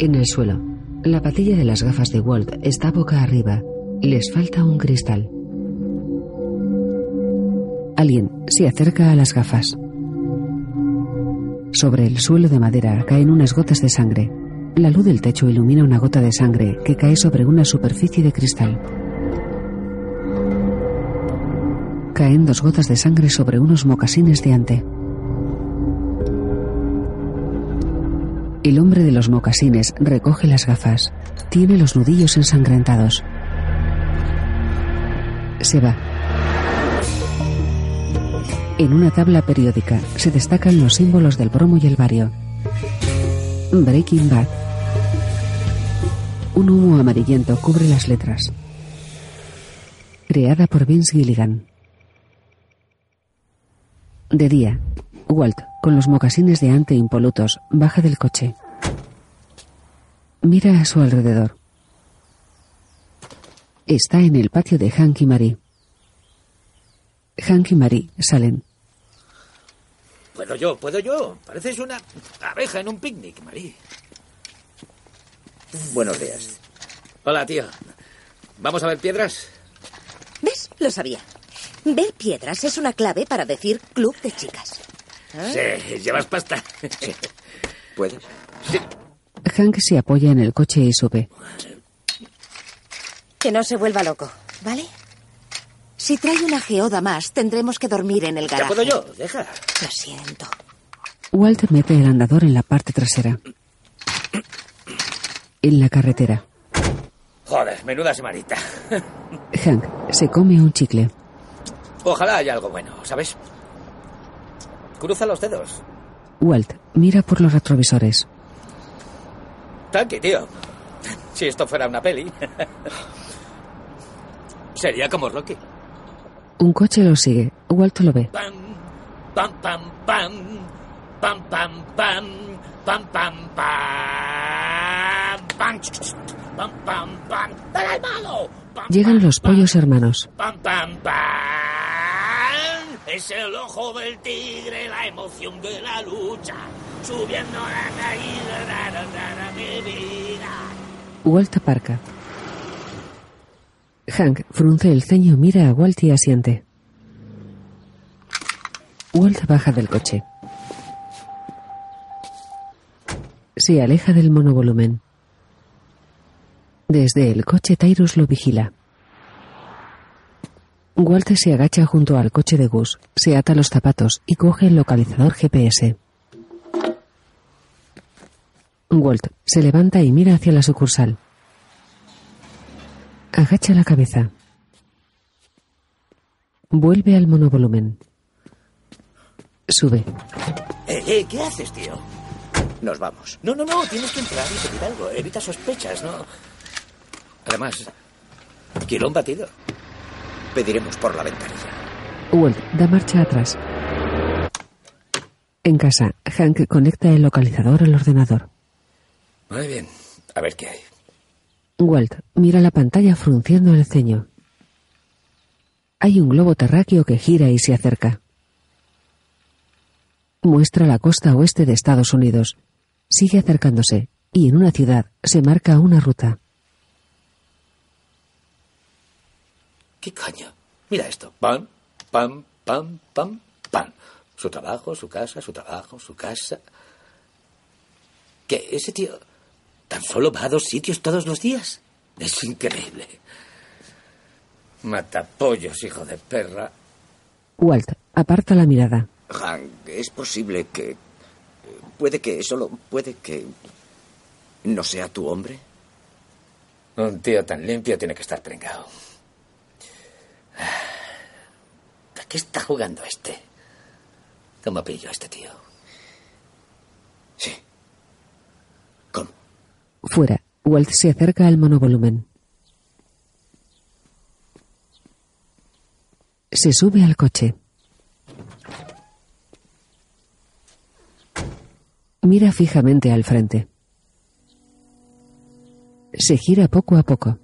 En el suelo, la patilla de las gafas de Walt está boca arriba. Les falta un cristal. Alguien se acerca a las gafas. Sobre el suelo de madera caen unas gotas de sangre. La luz del techo ilumina una gota de sangre que cae sobre una superficie de cristal. Caen dos gotas de sangre sobre unos mocasines de ante. El hombre de los mocasines recoge las gafas. Tiene los nudillos ensangrentados. Se va. En una tabla periódica se destacan los símbolos del bromo y el bario. Breaking Bad. Un humo amarillento cubre las letras. Creada por Vince Gilligan. De día, Walt, con los mocasines de ante impolutos, baja del coche. Mira a su alrededor. Está en el patio de Hank y Marie. Hank y Marie salen. Puedo yo, puedo yo. Pareces una abeja en un picnic, Marie. Buenos días. Hola, tío. ¿Vamos a ver piedras? ¿Ves? Lo sabía. Ver piedras es una clave para decir club de chicas. Sí, llevas pasta. ¿Puedes? Sí. Hank se apoya en el coche y sube. Que no se vuelva loco, ¿vale? Si trae una geoda más, tendremos que dormir en el Ya garaje. puedo yo, deja. Lo siento. Walt mete el andador en la parte trasera. En la carretera, Joder, menuda semanita. Hank se come un chicle. Ojalá haya algo bueno, ¿sabes? Cruza los dedos. Walt mira por los retrovisores. Tranqui, tío. Si esto fuera una peli. Sería como Rocky. Un coche lo sigue. Walt lo ve. Pam, pam, pam, pam. Pam, pam, pam. Pam, pam, pam. Pam, ch, ch, ch, pam, pam, pam. ¡Dale al malo! Pam, Llegan los pollos hermanos. Pam, pam, pam. Es el ojo del tigre, la emoción de la lucha. Subiendo la caída, da, da, da, da, mi vida. Walt aparca. Hank frunce el ceño, mira a Walt y asiente. Walt baja del coche. Se aleja del monovolumen. Desde el coche Tyrus lo vigila. Walt se agacha junto al coche de Gus, se ata los zapatos y coge el localizador GPS. Walt se levanta y mira hacia la sucursal. Agacha la cabeza. Vuelve al monovolumen. Sube. Eh, eh, ¿qué haces, tío? Nos vamos. No, no, no, tienes que entrar y pedir algo. Evita sospechas, ¿no? Además, quiero un batido. Pediremos por la ventanilla. Walt da marcha atrás. En casa, Hank conecta el localizador al ordenador. Muy bien, a ver qué hay. Walt mira la pantalla frunciendo el ceño. Hay un globo terráqueo que gira y se acerca. Muestra la costa oeste de Estados Unidos. Sigue acercándose y en una ciudad se marca una ruta. ¿Qué coño? Mira esto. Pam, pam, pam, pam, pam. Su trabajo, su casa, su trabajo, su casa. ¿Qué? ¿Ese tío tan solo va a dos sitios todos los días? Es increíble. Matapollos, hijo de perra. Walt aparta la mirada. Hank, es posible que... Puede que solo... Puede que... ¿No sea tu hombre? Un tío tan limpio tiene que estar pringado. ¿A qué está jugando este? ¿Cómo pillo a este tío? Sí. ¿Cómo? Fuera, Walt se acerca al monovolumen. Se sube al coche. Mira fijamente al frente. Se gira poco a poco.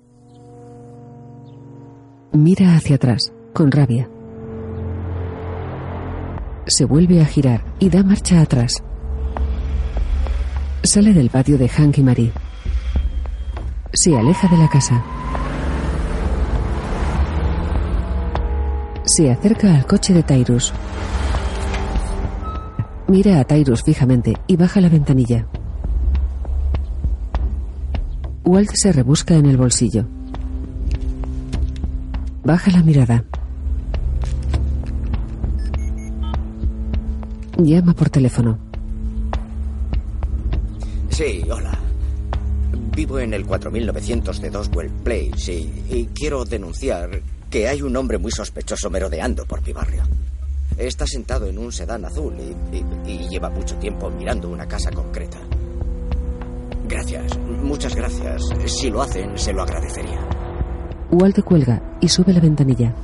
Mira hacia atrás, con rabia. Se vuelve a girar y da marcha atrás. Sale del patio de Hank y Marie. Se aleja de la casa. Se acerca al coche de Tyrus. Mira a Tyrus fijamente y baja la ventanilla. Walt se rebusca en el bolsillo. Baja la mirada. Llama por teléfono. Sí, hola. Vivo en el 4900 de Doswell Place y, quiero denunciar que hay un hombre muy sospechoso merodeando por mi barrio. Está sentado en un sedán azul y lleva mucho tiempo mirando una casa concreta. Gracias, muchas gracias. Si lo hacen, se lo agradecería. Walt cuelga y sube la ventanilla.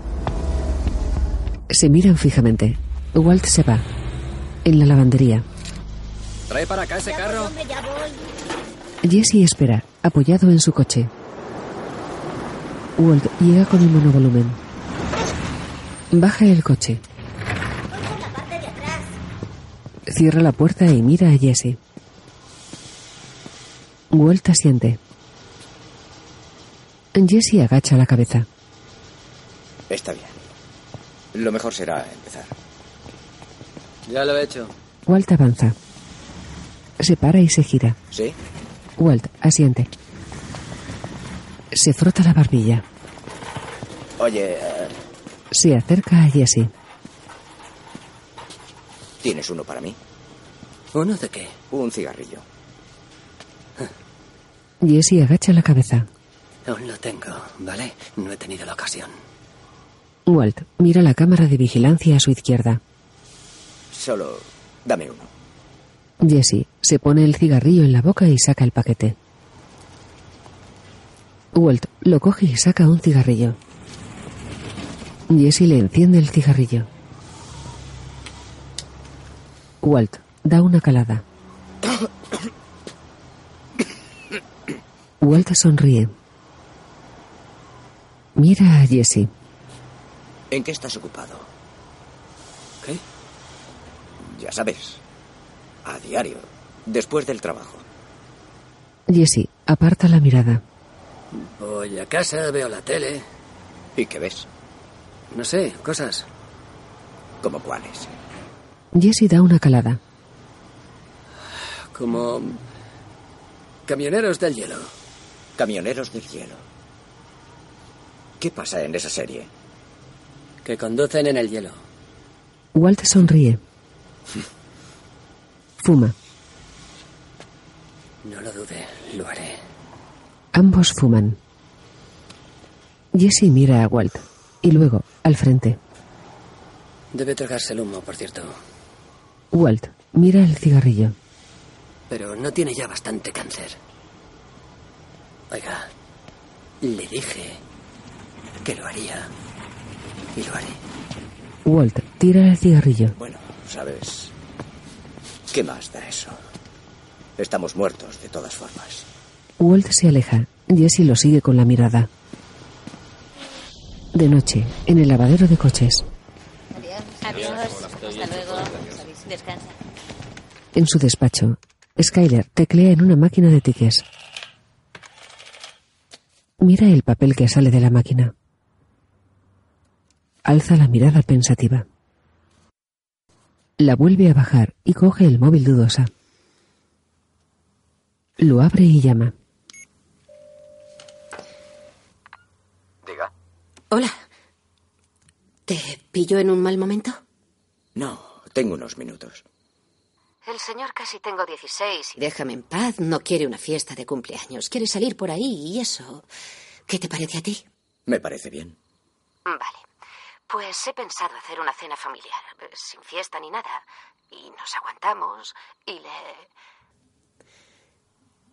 Se miran fijamente. Walt se va. En la lavandería, Trae para acá ese carro. Jesse espera, apoyado en su coche. Walt llega con el monovolumen. Baja el coche. Cierra la puerta y mira a Jesse. Walt asiente. Jesse agacha la cabeza. Está bien. Lo mejor será empezar. Ya lo he hecho. Walt avanza. Se para y se gira. ¿Sí? Walt asiente. Se frota la barbilla. Oye, eh, Se acerca a Jesse. ¿tienes uno para mí? ¿Uno de qué? Un cigarrillo. Jesse agacha la cabeza. Aún lo tengo, ¿vale? No he tenido la ocasión. Walt mira la cámara de vigilancia a su izquierda. Solo dame uno. Jesse se pone el cigarrillo en la boca y saca el paquete. Walt lo coge y saca un cigarrillo. Jesse le enciende el cigarrillo. Walt da una calada. Walt sonríe. Mira a Jesse. ¿En qué estás ocupado? ¿Qué? Ya sabes. A diario. Después del trabajo. Jesse aparta la mirada. Voy a casa, veo la tele. ¿Y qué ves? No sé, cosas. ¿Como cuáles? Jesse da una calada. Como... Camioneros del hielo. Camioneros del hielo. ¿Qué pasa en esa serie? Que conducen en el hielo. Walt sonríe. Fuma. No lo dude, lo haré. Ambos fuman. Jesse mira a Walt y luego al frente. Debe tragarse el humo, por cierto. Walt mira el cigarrillo. Pero no tiene ya bastante cáncer. Oiga, le dije que lo haría. Y lo haré. Walt tira el cigarrillo. Bueno, ¿sabes? ¿Qué más da eso? Estamos muertos de todas formas. Walt se aleja. Jesse lo sigue con la mirada. De noche, en el lavadero de coches. Adiós. Hasta luego. Descansa. En su despacho, Skyler teclea en una máquina de tickets. Mira el papel que sale de la máquina. Alza la mirada pensativa. La vuelve a bajar y coge el móvil dudosa. Lo abre y llama. Diga. Hola. ¿Te pillo en un mal momento? No, tengo unos minutos. El señor casi tengo 16 y déjame en paz. No quiere una fiesta de cumpleaños. Quiere salir por ahí y eso. ¿Qué te parece a ti? Me parece bien. Vale. Pues he pensado hacer una cena familiar, sin fiesta ni nada. Y nos aguantamos y le...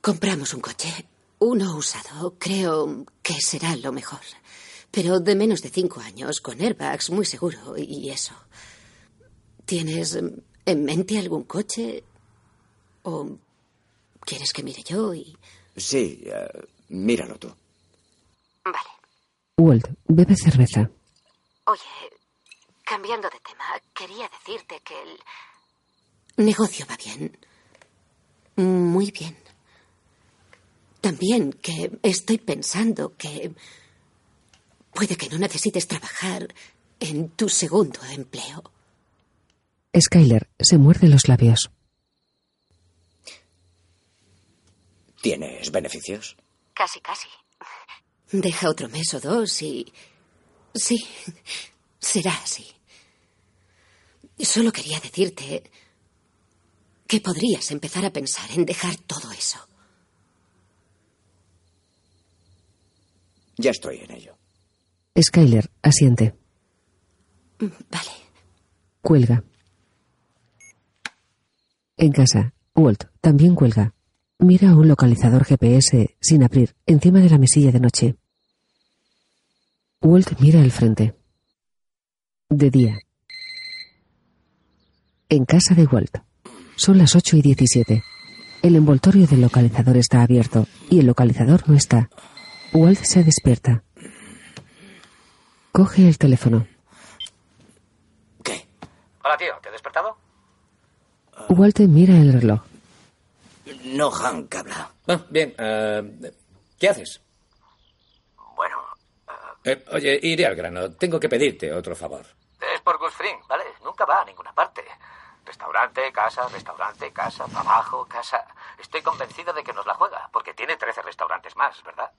Compramos un coche. Uno usado. Creo que será lo mejor. Pero de menos de cinco años, con airbags, muy seguro, y eso. ¿Tienes en mente algún coche? ¿O quieres que mire yo y...? Sí, eh, míralo tú. Vale. Walt bebe cerveza. Oye, cambiando de tema, quería decirte que el negocio va bien. Muy bien. También que estoy pensando que puede que no necesites trabajar en tu segundo empleo. Skyler se muerde los labios. ¿Tienes beneficios? Casi, casi. Deja otro mes o dos y... Sí, será así. Solo quería decirte que podrías empezar a pensar en dejar todo eso. Ya estoy en ello. Skyler asiente. Vale. Cuelga. En casa, Walt también cuelga. Mira un localizador GPS sin abrir encima de la mesilla de noche. Walt mira al frente. De día. En casa de Walt. Son las 8 y 17. El envoltorio del localizador está abierto y el localizador no está. Walt se despierta. Coge el teléfono. ¿Qué? Hola, tío, ¿te he despertado? Walt mira el reloj. No, Hank, habla. Ah, bien, eh, ¿qué haces? Eh, oye, iré al grano. Tengo que pedirte otro favor. Es por Gus ¿vale? Nunca va a ninguna parte. Restaurante, casa, restaurante, casa, trabajo, casa. Estoy convencido de que nos la juega, porque tiene 13 restaurantes más, ¿verdad?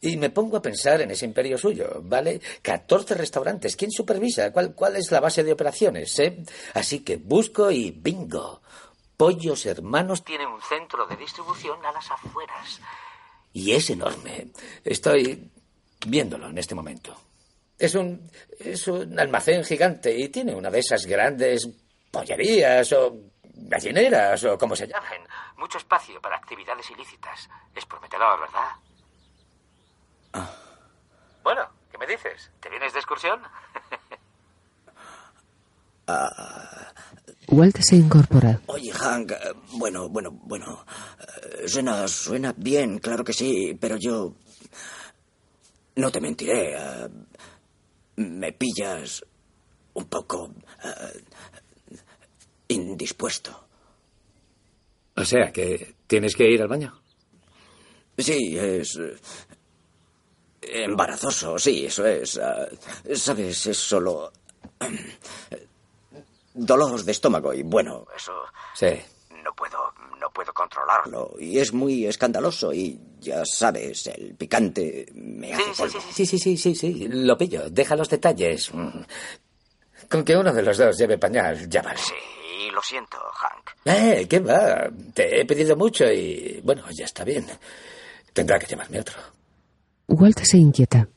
Y me pongo a pensar en ese imperio suyo, ¿vale? 14 restaurantes. ¿Quién supervisa? ¿Cuál, cuál es la base de operaciones? eh? Así que busco y bingo. Pollos Hermanos Tiene un centro de distribución a las afueras. y es enorme. Estoy viéndolo en este momento. Es un, es un almacén gigante y tiene una de esas grandes pollerías o gallineras o como se llamen. Mucho espacio para actividades ilícitas. Es prometedor, ¿verdad? Bueno, ¿qué me dices? ¿Te vienes de excursión? Walt se incorpora. Oye, Hank, eh, bueno, bueno, bueno. eh, Suena, suena bien, claro que sí, pero yo... No te mentiré. eh, me pillas un poco... eh, indispuesto. O sea, que tienes que ir al baño. Sí, es... eh, embarazoso, sí, eso es. Sabes, es solo... dolor de estómago y bueno, eso... Sí. No puedo, no puedo controlarlo. Y es muy escandaloso y ya sabes, el picante me hace polvo. Sí, sí, sí, sí, sí. Lo pillo. Deja los detalles. Mm. Con que uno de los dos lleve pañal, ya vale. Sí, lo siento, Hank. Eh, ¿qué va? Te he pedido mucho y, bueno, ya está bien. Tendrá que llevarme otro. Walt se inquieta.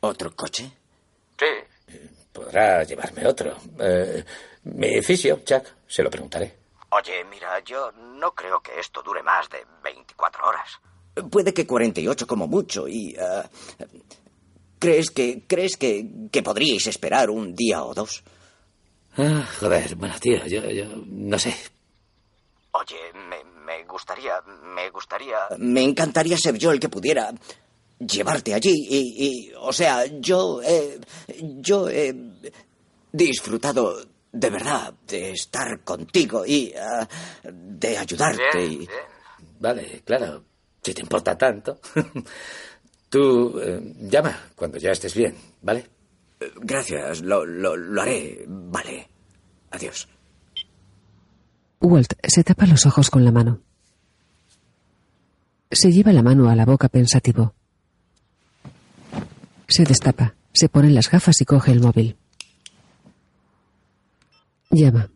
¿Otro coche? Sí. Podrá llevarme otro. Eh, mi fisio, Chuck, se lo preguntaré. Oye, mira, yo no creo que esto dure más de 24 horas. Puede que 48 como mucho y... ah, ¿Crees que crees que, que podríais esperar un día o dos? Ah, joder, bueno, tío, yo, yo no sé. Oye, me, me gustaría, me gustaría... Me encantaría ser yo el que pudiera llevarte allí y, y, o sea, yo, eh, yo he disfrutado de verdad de estar contigo y ah, de ayudarte. y- Vale, claro. Si te importa tanto. Tú eh, llama cuando ya estés bien, ¿vale? Gracias, lo, lo, lo haré. Vale. Adiós. Walt se tapa los ojos con la mano. Se lleva la mano a la boca pensativo. Se destapa, se pone las gafas y coge el móvil. Llama.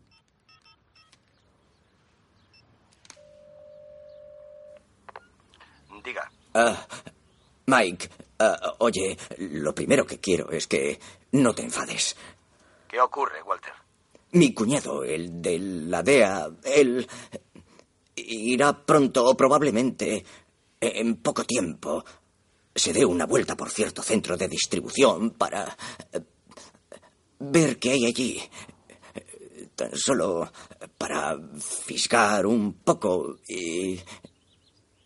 Diga. Ah, Mike, ah, oye, lo primero que quiero es que no te enfades. ¿Qué ocurre, Walter? Mi cuñado, el de la DEA, él irá pronto o probablemente en poco tiempo se dé una vuelta por cierto centro de distribución para eh, ver qué hay allí. Tan solo para fisgar un poco y...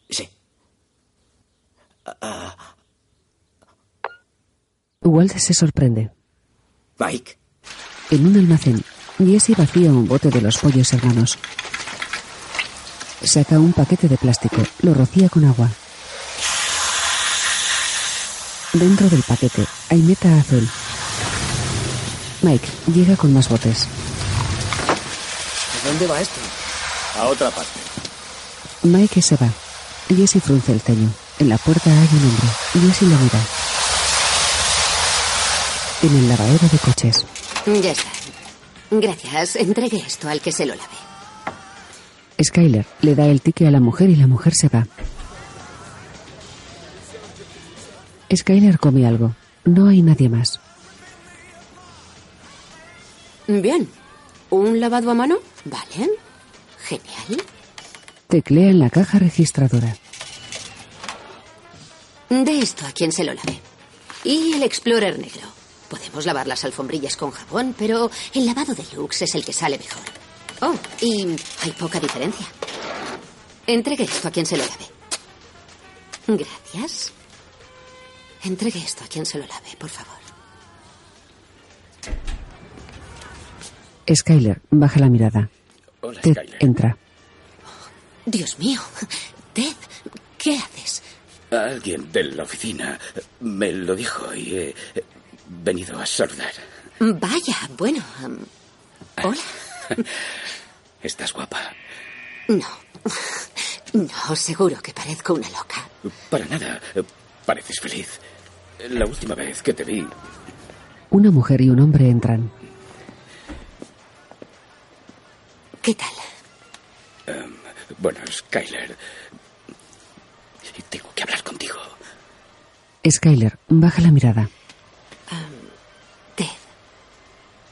Sí. Ah, Walt se sorprende. Mike, En un almacén, Jesse vacía un bote de los pollos hermanos. Saca un paquete de plástico, lo rocía con agua. Dentro del paquete hay meta azul. Mike llega con más botes. ¿A dónde va esto? A otra parte. Mike se va. Jesse frunce el ceño. En la puerta hay un hombre. Jesse lo mira. En el lavadero de coches. Ya está. Gracias. Entregue esto al que se lo lave. Skyler le da el ticket a la mujer y la mujer se va. Skyler come algo. No hay nadie más. Bien. ¿Un lavado a mano? Vale. Genial. Teclea en la caja registradora. De esto a quien se lo lave. Y el Explorer negro. Podemos lavar las alfombrillas con jabón, pero el lavado de Lux es el que sale mejor. Oh, y hay poca diferencia. Entregue esto a quien se lo lave. Gracias. Entregue esto a quien se lo lave, por favor. Skyler baja la mirada. Hola, Ted Skyler. entra. Dios mío. Ted, ¿qué haces? Alguien de la oficina me lo dijo y he venido a saludar. Vaya, bueno. um, hola. Estás guapa. No. No, seguro que parezco una loca. Para nada. Pareces feliz. La última vez que te vi, Una mujer y un hombre entran. ¿Qué tal? bueno, Skyler, tengo que hablar contigo. Skyler baja la mirada. Ted,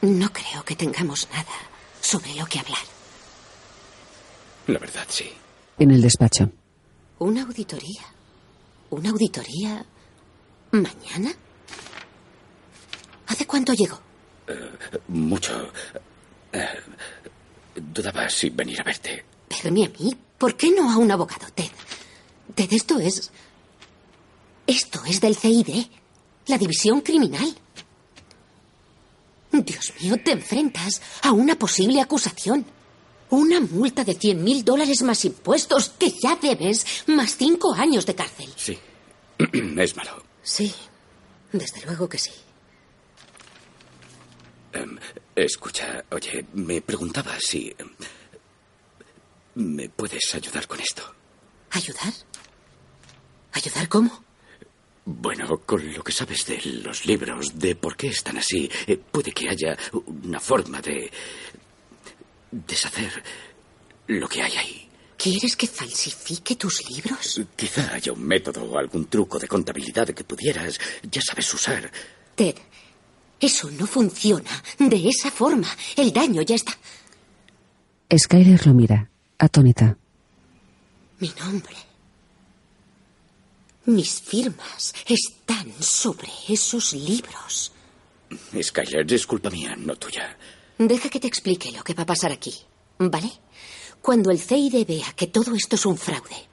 no creo que tengamos nada sobre lo que hablar. La verdad, sí. En el despacho. ¿Una auditoría? ¿Una auditoría mañana? ¿Hace cuánto llegó? Mucho. eh, dudaba si venir a verte. Verme a mí. ¿Por qué no a un abogado, Ted? Ted, esto es. Esto es del CID, la división criminal. Dios mío, te enfrentas a una posible acusación. Una multa de 100 mil dólares más impuestos que ya debes, más cinco años de cárcel. Sí. es malo. Sí, desde luego que sí. Em, escucha, oye, me preguntaba si... ¿Me puedes ayudar con esto? ¿Ayudar? ¿Ayudar cómo? Bueno, con lo que sabes de los libros, de por qué están así, eh, puede que haya una forma de deshacer lo que hay ahí. ¿Quieres que falsifique tus libros? Quizá haya un método o algún truco de contabilidad que pudieras, ya sabes, usar. Ted, eso no funciona de esa forma. El daño ya está. Skyler lo mira, atónita. Mi nombre. Mis firmas están sobre esos libros. Skyler, es culpa mía, no tuya. Deja que te explique lo que va a pasar aquí, ¿vale? Cuando el CID vea que todo esto es un fraude,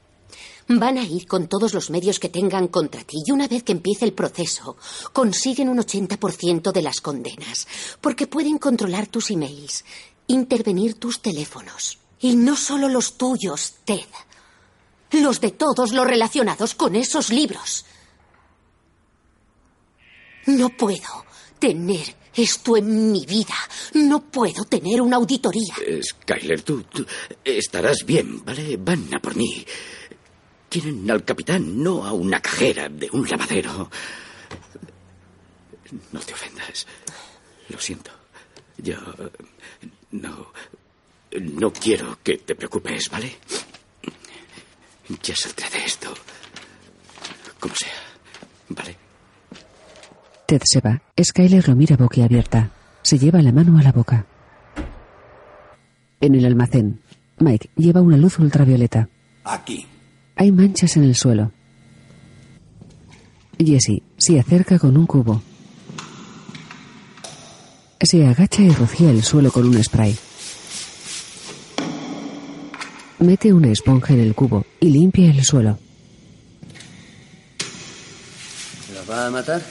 van a ir con todos los medios que tengan contra ti y una vez que empiece el proceso, consiguen un 80% de las condenas, porque pueden controlar tus emails, intervenir tus teléfonos. Y no solo los tuyos, Ted. Los de todos los relacionados con esos libros. No puedo tener esto en mi vida. No puedo tener una auditoría. Eh, Skyler, tú, tú estarás bien, ¿vale? Van a por mí. Quieren al capitán, no a una cajera de un lavadero. No te ofendas. Lo siento. Yo no. No quiero que te preocupes, ¿vale? Ya saldré de esto. Como sea. ¿Vale? Ted se va. Skyler lo mira boquiabierta. Se lleva la mano a la boca. En el almacén, Mike lleva una luz ultravioleta. Aquí. Hay manchas en el suelo. Jesse se acerca con un cubo. Se agacha y rocía el suelo con un spray. Mete una esponja en el cubo y limpia el suelo. ¿Lo va a matar?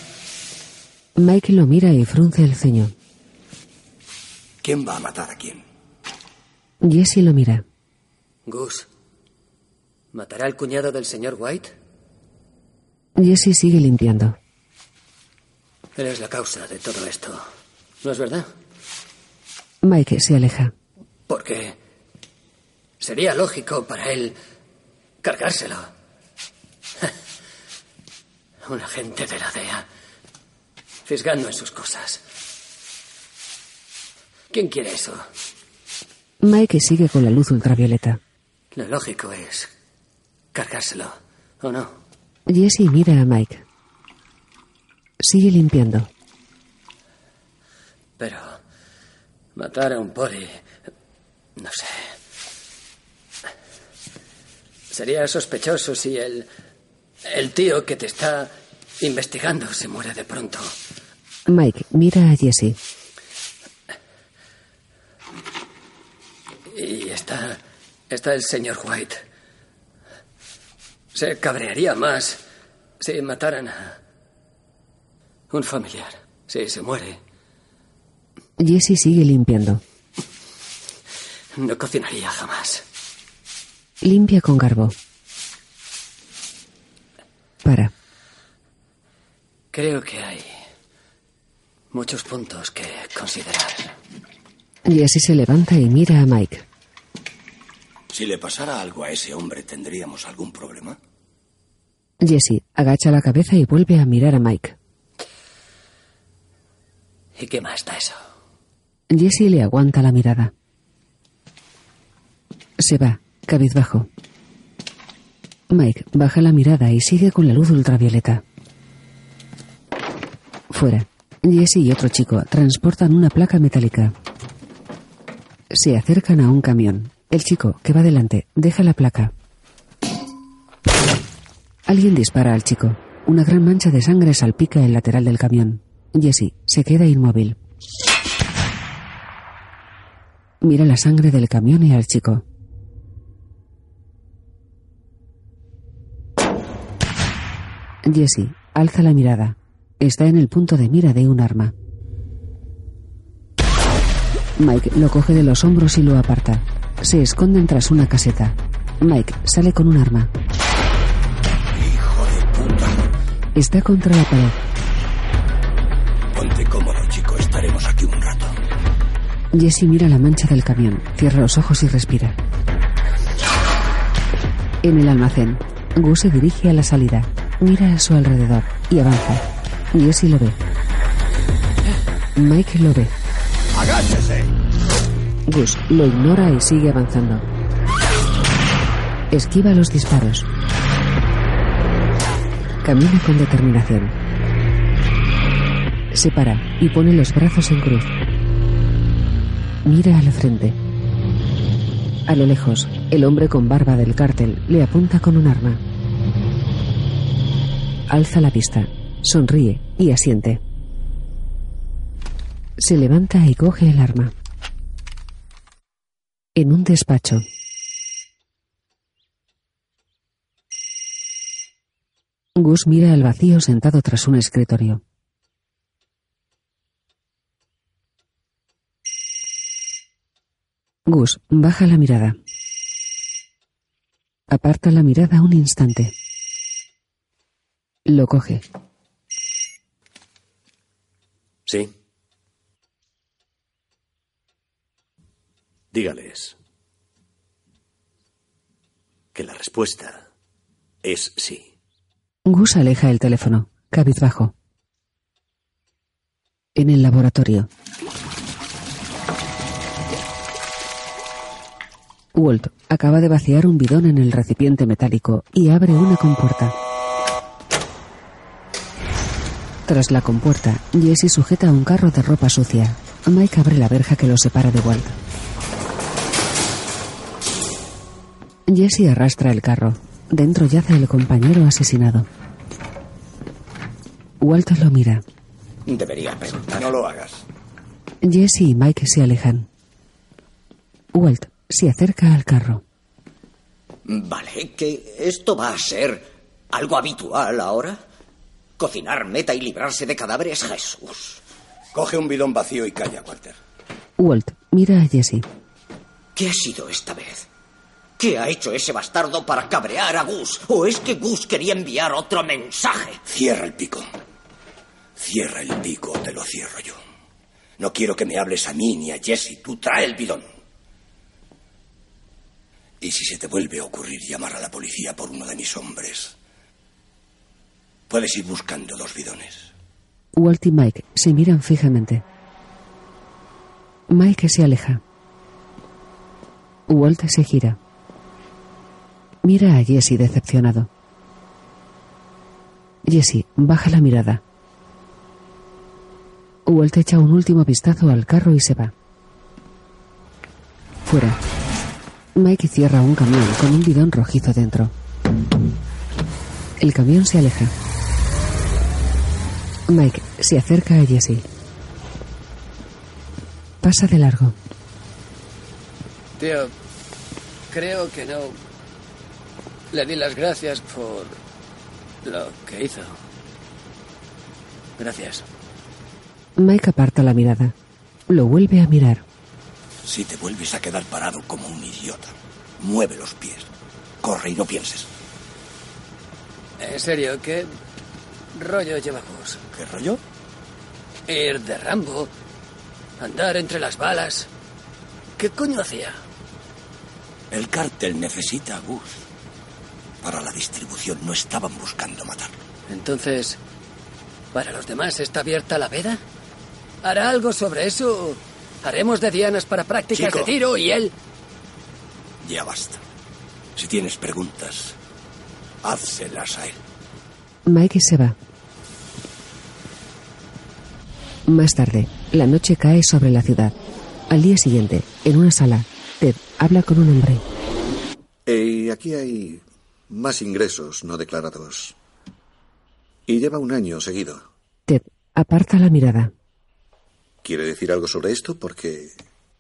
Mike lo mira y frunce el ceño. ¿Quién va a matar a quién? Jesse lo mira. Gus, ¿Matará al cuñado del señor White? Jesse sigue limpiando. Él es la causa de todo esto. ¿No es verdad? Mike se aleja. Porque sería lógico para él cargárselo. Un agente de la DEA. Fisgando en sus cosas. ¿Quién quiere eso? Mike sigue con la luz ultravioleta. Lo lógico es cargárselo, ¿o no? Jesse mira a Mike. Sigue limpiando. Pero matar a un poli, no sé. Sería sospechoso si el el tío que te está investigando se muere de pronto. Mike mira a Jesse. Y está está el señor White. Se cabrearía más si mataran a un familiar. Si se muere. Jesse sigue limpiando. No cocinaría jamás. Limpia con garbo. Para. Creo que hay muchos puntos que considerar. Jesse se levanta y mira a Mike. Si le pasara algo a ese hombre, ¿tendríamos algún problema? Jesse agacha la cabeza y vuelve a mirar a Mike. ¿Y qué más da eso? Jesse le aguanta la mirada. Se va, cabizbajo. Mike baja la mirada y sigue con la luz ultravioleta. Fuera, Jesse y otro chico transportan una placa metálica. Se acercan a un camión. El chico, que va delante, deja la placa. Alguien dispara al chico. Una gran mancha de sangre salpica el lateral del camión. Jesse se queda inmóvil. Mira la sangre del camión y al chico. Jesse alza la mirada. Está en el punto de mira de un arma. Mike lo coge de los hombros y lo aparta. Se esconden tras una caseta. Mike sale con un arma. Hijo de puta. Está contra la pared. Ponte cómodo, chico. Estaremos aquí un rato. Jesse mira la mancha del camión, cierra los ojos y respira. En el almacén, Gus se dirige a la salida, mira a su alrededor y avanza. Jesse lo ve. Mike lo ve. ¡Agáchese! Gus lo ignora y sigue avanzando. Esquiva los disparos. Camina con determinación. Se para y pone los brazos en cruz. Mira a la frente. A lo lejos, el hombre con barba del cártel le apunta con un arma. Alza la vista, sonríe y asiente. Se levanta y coge el arma. En un despacho. Gus mira al vacío sentado tras un escritorio. Gus baja la mirada. Aparta la mirada un instante. Lo coge. Sí. Dígales que la respuesta es sí. Gus aleja el teléfono, cabizbajo. En el laboratorio. Walt acaba de vaciar un bidón en el recipiente metálico y abre una compuerta. Tras la compuerta, Jesse sujeta un carro de ropa sucia. Mike abre la verja que lo separa de Walt. Jesse arrastra el carro. Dentro yace el compañero asesinado. Walt lo mira. Debería preguntar. No lo hagas. Jesse y Mike se alejan. Walt se acerca al carro. Vale, que esto va a ser algo habitual ahora. Cocinar meta y librarse de cadáveres, Jesús. Coge un bidón vacío y calla, Walter. Walt mira a Jesse. ¿Qué ha sido esta vez? ¿Qué ha hecho ese bastardo para cabrear a Gus? ¿O es que Gus quería enviar otro mensaje? Cierra el pico. Cierra el pico, o te lo cierro yo. No quiero que me hables a mí ni a Jesse. Tú trae el bidón. Y si se te vuelve a ocurrir llamar a la policía por uno de mis hombres, puedes ir buscando dos bidones. Walt y Mike se miran fijamente. Mike se aleja. Walt se gira. Mira a Jesse decepcionado. Jesse baja la mirada. Walt echa un último vistazo al carro y se va. Fuera. Mike cierra un camión con un bidón rojizo dentro. El camión se aleja. Mike se acerca a Jesse. Pasa de largo. Tío, creo que no. Le di las gracias por lo que hizo. Gracias. Mike aparta la mirada. Lo vuelve a mirar. Si te vuelves a quedar parado como un idiota, mueve los pies. Corre y no pienses. En serio, ¿qué rollo lleva Gus? ¿Qué rollo? Ir de Rambo. Andar entre las balas. ¿Qué coño hacía? El cártel necesita a Gus. Para la distribución no estaban buscando matarlo. Entonces, ¿para los demás está abierta la veda? ¿Hará algo sobre eso? ¿Haremos de dianas para prácticas Chico. de tiro y él? Ya basta. Si tienes preguntas, házselas a él. Mike se va. Más tarde, la noche cae sobre la ciudad. Al día siguiente, en una sala, Ted habla con un hombre. Y aquí hay más ingresos no declarados. Y lleva un año seguido. Ted aparta la mirada. ¿Quiere decir algo sobre esto? Porque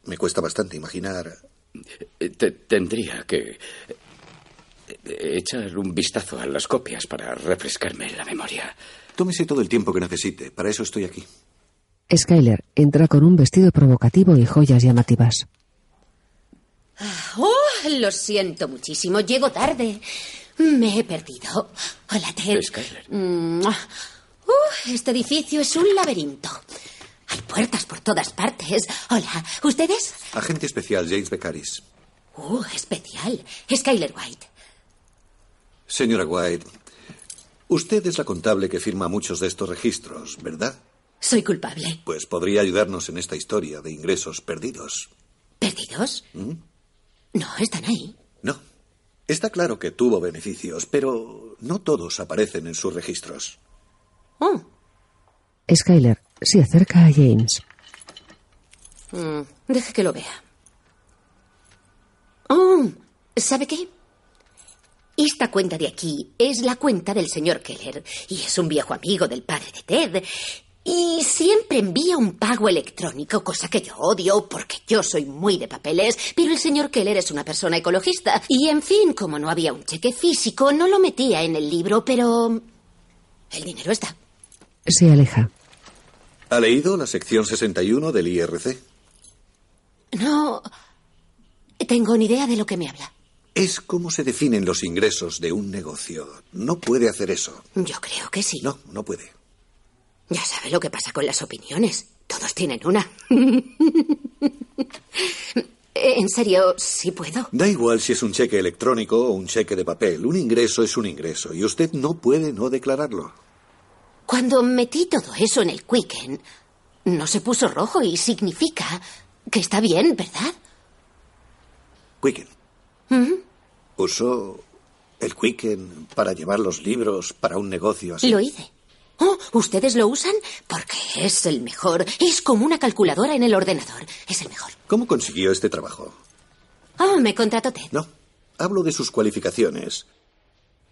me cuesta bastante imaginar. Eh, Te- tendría que eh, echar un vistazo a las copias para refrescarme la memoria. Tómese todo el tiempo que necesite. Para eso estoy aquí. Skyler entra con un vestido provocativo y joyas llamativas. Oh, lo siento muchísimo. Llego tarde. Me he perdido. Hola, Ted. Skyler. Uh, este edificio es un laberinto. Hay puertas por todas partes. Hola, ¿ustedes? Agente especial James Beccaris. Uh, especial. Skyler White. Señora White, usted es la contable que firma muchos de estos registros, ¿verdad? Soy culpable. Pues podría ayudarnos en esta historia de ingresos perdidos. ¿Perdidos? ¿Mm? No, están ahí. No. Está claro que tuvo beneficios, pero no todos aparecen en sus registros. Oh, Skyler se acerca a James. mm, deje que lo vea. Oh, ¿sabe qué? Esta cuenta de aquí es la cuenta del señor Keller y es un viejo amigo del padre de Ted. Y siempre envía un pago electrónico, cosa que yo odio porque yo soy muy de papeles, pero el señor Keller es una persona ecologista. Y en fin, como no había un cheque físico, no lo metía en el libro, pero... El dinero está. Se aleja. ¿Ha leído la sección 61 del IRC? No... Tengo ni idea de lo que me habla. Es cómo se definen los ingresos de un negocio. No puede hacer eso. Yo creo que sí. No, no puede. Ya sabe lo que pasa con las opiniones. Todos tienen una. en serio, sí puedo. Da igual si es un cheque electrónico o un cheque de papel. Un ingreso es un ingreso y usted no puede no declararlo. Cuando metí todo eso en el Quicken, no se puso rojo y significa que está bien, ¿verdad? Quicken. ¿Mm? ¿Usó el Quicken para llevar los libros para un negocio así? Lo hice. Oh, ¿ustedes lo usan? Porque es el mejor. Es como una calculadora en el ordenador. Es el mejor. ¿Cómo consiguió este trabajo? Oh, me contrató Ted. No. Hablo de sus cualificaciones.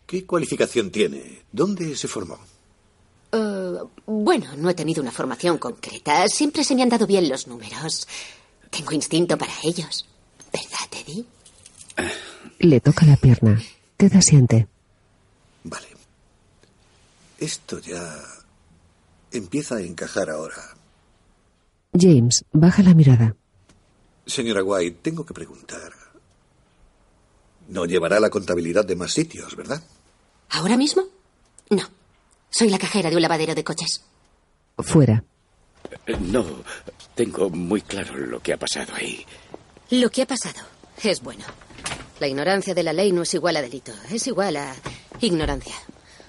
¿Qué cualificación tiene? ¿Dónde se formó? Eh, bueno, no he tenido una formación concreta. Siempre se me han dado bien los números. Tengo instinto para ellos. ¿Verdad, Teddy? Le toca la pierna. Ted asiente. Esto ya empieza a encajar ahora. James baja la mirada. Señora White, tengo que preguntar. No llevará la contabilidad de más sitios, ¿verdad? ¿Ahora mismo? No. Soy la cajera de un lavadero de coches. Fuera. Eh, No, tengo muy claro lo que ha pasado ahí. Lo que ha pasado es bueno. La ignorancia de la ley no es igual a delito, es igual a ignorancia.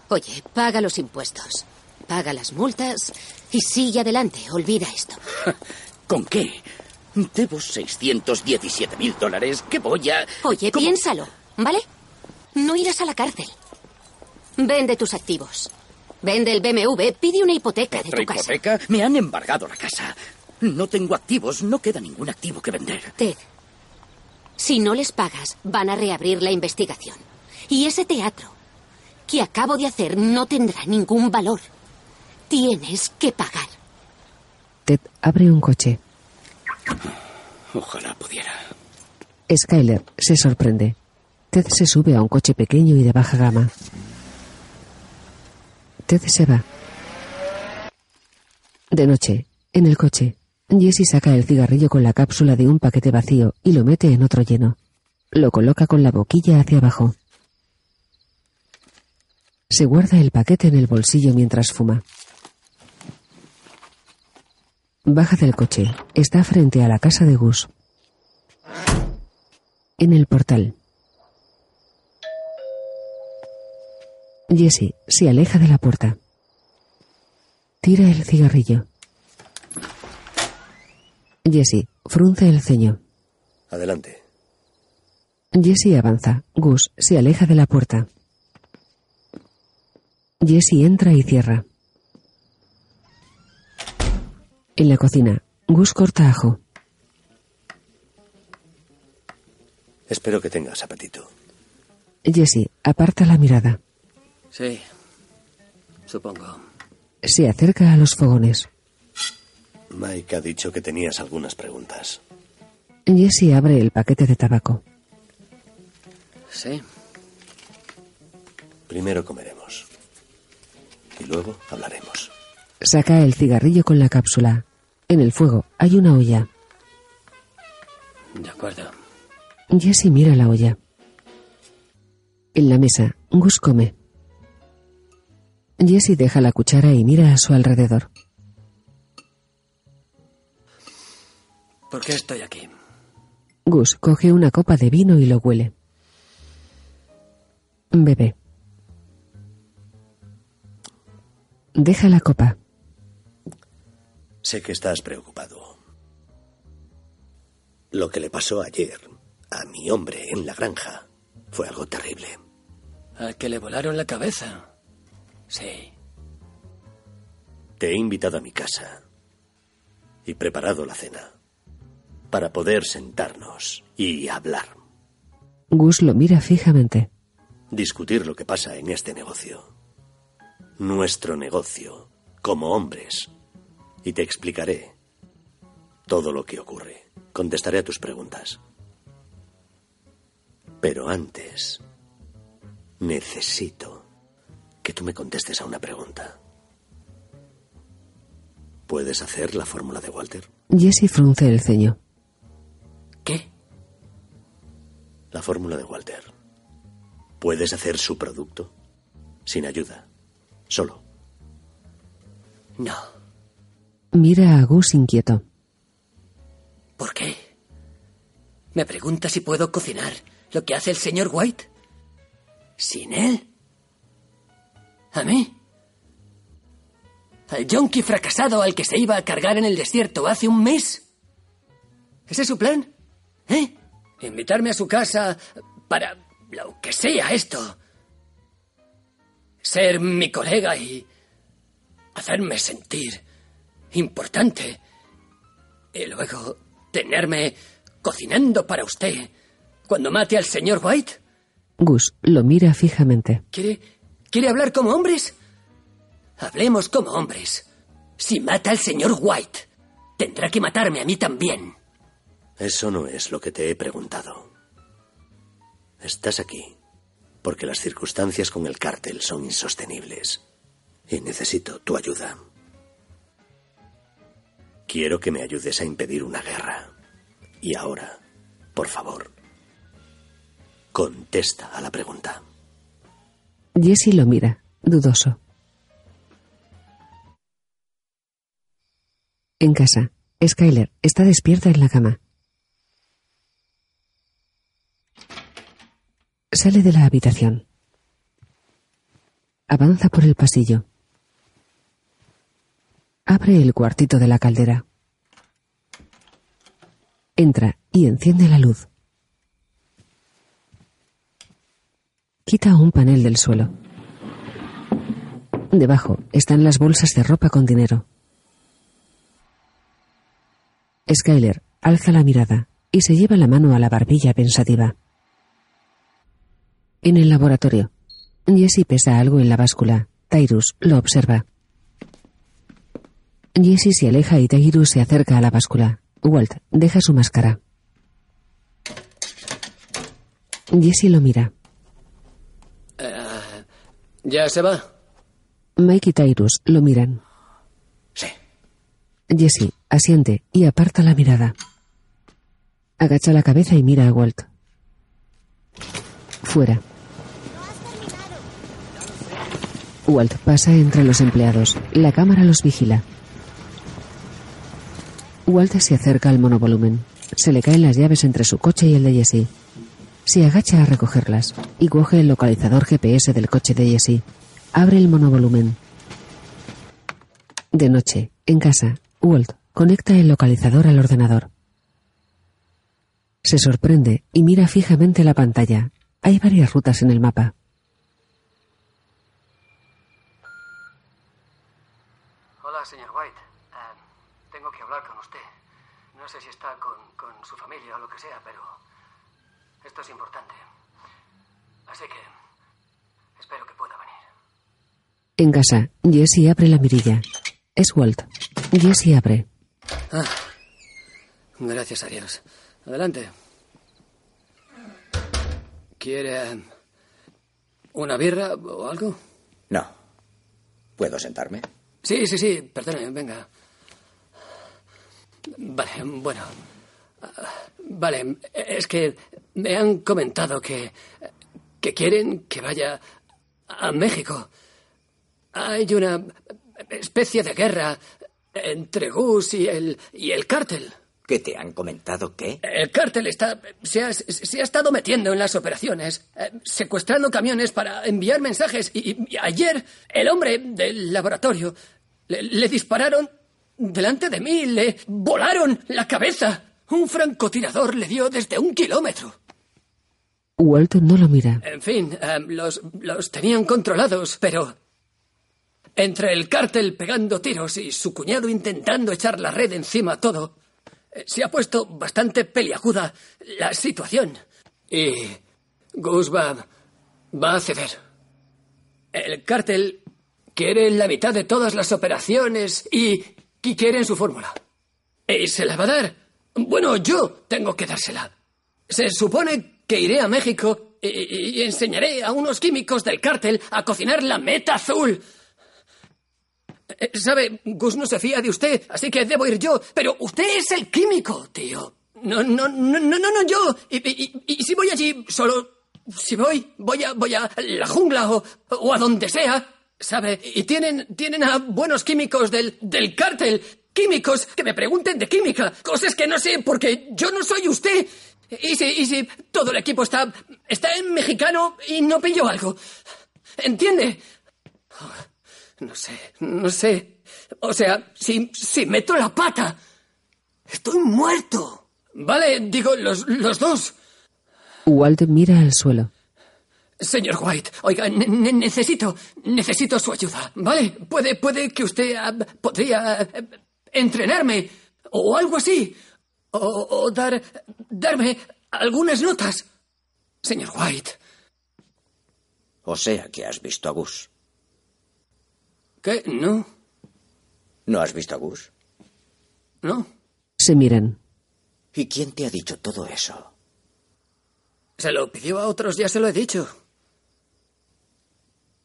Oye, paga los impuestos, paga las multas y sigue adelante. Olvida esto. ¿Con qué? Debo 617 mil dólares. ¿Qué voy a...? Oye, piénsalo, ¿vale? No irás a la cárcel. Vende tus activos. Vende el BMW, pide una hipoteca de ¿Otra tu casa. hipoteca? Me han embargado la casa. No tengo activos, no queda ningún activo que vender. Ted, si no les pagas, van a reabrir la investigación. Y ese teatro que acabo de hacer no tendrá ningún valor. Tienes que pagar. Ted abre un coche. Ojalá pudiera. Skyler se sorprende. Ted se sube a un coche pequeño y de baja gama. Ted se va. De noche, en el coche, Jesse saca el cigarrillo con la cápsula de un paquete vacío y lo mete en otro lleno. Lo coloca con la boquilla hacia abajo. Se guarda el paquete en el bolsillo mientras fuma. Baja del coche. Está frente a la casa de Gus. En el portal. Jesse se aleja de la puerta. Tira el cigarrillo. Jesse frunce el ceño. Adelante. Jesse avanza. Gus se aleja de la puerta. Jesse entra y cierra. En la cocina, Gus corta ajo. Espero que tengas apetito. Jesse aparta la mirada. Sí, supongo. Se acerca a los fogones. Mike ha dicho que tenías algunas preguntas. Jesse abre el paquete de tabaco. Sí. Primero comeremos. Y luego hablaremos. Saca el cigarrillo con la cápsula. En el fuego hay una olla. De acuerdo. Jesse mira la olla. En la mesa, Gus come. Jesse deja la cuchara y mira a su alrededor. ¿Por qué estoy aquí? Gus coge una copa de vino y lo huele. Bebe. Deja la copa. Sé que estás preocupado. Lo que le pasó ayer a mi hombre en la granja fue algo terrible. ¿Al que le volaron la cabeza? Sí. Te he invitado a mi casa y preparado la cena para poder sentarnos y hablar, Gus lo mira fijamente. discutir lo que pasa en este negocio. Nuestro negocio, como hombres. Y te explicaré todo lo que ocurre. Contestaré a tus preguntas. Pero antes, necesito que tú me contestes a una pregunta. ¿Puedes hacer la fórmula de Walter? Jesse frunce el ceño. ¿Qué? La fórmula de Walter. ¿Puedes hacer su producto? Sin ayuda. Solo. No. Mira a Gus inquieto. ¿Por qué? ¿Me pregunta si puedo cocinar lo que hace el señor White? ¿Sin él? ¿A mí? ¿Al yonki fracasado al que se iba a cargar en el desierto hace un mes? ¿Ese es su plan? ¿Eh? ¿Invitarme a su casa para lo que sea esto? Ser mi colega y hacerme sentir importante. Y luego tenerme cocinando para usted cuando mate al señor White. Gus lo mira fijamente. ¿Quiere, ¿Quiere hablar como hombres? Hablemos como hombres. Si mata al señor White, tendrá que matarme a mí también. Eso no es lo que te he preguntado. Estás aquí porque las circunstancias con el cártel son insostenibles y necesito tu ayuda. Quiero que me ayudes a impedir una guerra. Y ahora, por favor, Contesta a la pregunta. Jesse lo mira, dudoso. En casa, Skyler está despierta en la cama. Sale de la habitación. Avanza por el pasillo. Abre el cuartito de la caldera. Entra y enciende la luz. Quita un panel del suelo. Debajo están las bolsas de ropa con dinero. Skyler alza la mirada y se lleva la mano a la barbilla pensativa. En el laboratorio, Jesse pesa algo en la báscula. Tyrus lo observa. Jesse se aleja y Tyrus se acerca a la báscula. Walt deja su máscara. Jesse lo mira. Eh, ¿Ya se va? Mike y Tyrus lo miran. Sí. Jesse asiente y aparta la mirada. Agacha la cabeza y mira a Walt. Fuera. Walt pasa entre los empleados. La cámara los vigila. Walt se acerca al monovolumen. Se le caen las llaves entre su coche y el de Jesse. Se agacha a recogerlas y coge el localizador GPS del coche de Jesse. Abre el monovolumen. De noche, en casa, Walt conecta el localizador al ordenador. Se sorprende y mira fijamente la pantalla. Hay varias rutas en el mapa. Hola, señor White. Eh, tengo que hablar con usted. No sé si está con, con su familia o lo que sea, pero esto es importante. Así que espero que pueda venir. En casa, Jesse abre la mirilla. Es Walt. Jesse abre. Ah, gracias a Dios. Adelante. ¿Quiere una birra o algo? No. ¿Puedo sentarme? Sí, sí, sí. Perdone, venga. Vale, bueno. Vale, es que me han comentado que que quieren que vaya a México. Hay una especie de guerra entre Gus y el, y el cártel. ¿Qué te han comentado qué? El cártel está, se, ha, se ha estado metiendo en las operaciones, eh, secuestrando camiones para enviar mensajes. Y, y ayer el hombre del laboratorio le, le, dispararon delante de mí, le volaron la cabeza. Un francotirador le dio desde un kilómetro. Walt no lo mira. En fin, eh, los, los tenían controlados, pero entre el cártel pegando tiros y su cuñado intentando echar la red encima a todo, eh, se ha puesto bastante peliaguda la situación. Y Gus va, va a ceder. El cártel quiere la mitad de todas las operaciones y, y quiere su fórmula. ¿Y se la va a dar? Bueno, yo tengo que dársela. Se supone que iré a México y, enseñaré a unos químicos del cártel a cocinar la meta azul. Eh, ¿Sabe? Gus no se fía de usted, así que debo ir yo. Pero usted es el químico, tío. No, no, no, no, no, no yo. Y, y, y, si voy allí solo... Si voy, voy a, voy a la jungla o, o a donde sea, ¿sabe? Y tienen, tienen a buenos químicos del, del cártel. Químicos que me pregunten de química. Cosas que no sé porque yo no soy usted. Y si, y si todo el equipo está, está en mexicano y no pilló algo. ¿Entiende? No sé, no sé. O sea, si, si meto la pata, estoy muerto. Vale, digo, los, los dos. Walt mira al suelo. Señor White, oiga, ne necesito, necesito su ayuda, ¿vale? Puede, puede que usted uh, podría uh, entrenarme o algo así. O, o, dar, darme algunas notas. Señor White. O sea que has visto a Gus. ¿Qué? No. ¿No has visto a Gus? No. Se miran. ¿Y quién te ha dicho todo eso? Se lo pidió a otros, ya se lo he dicho.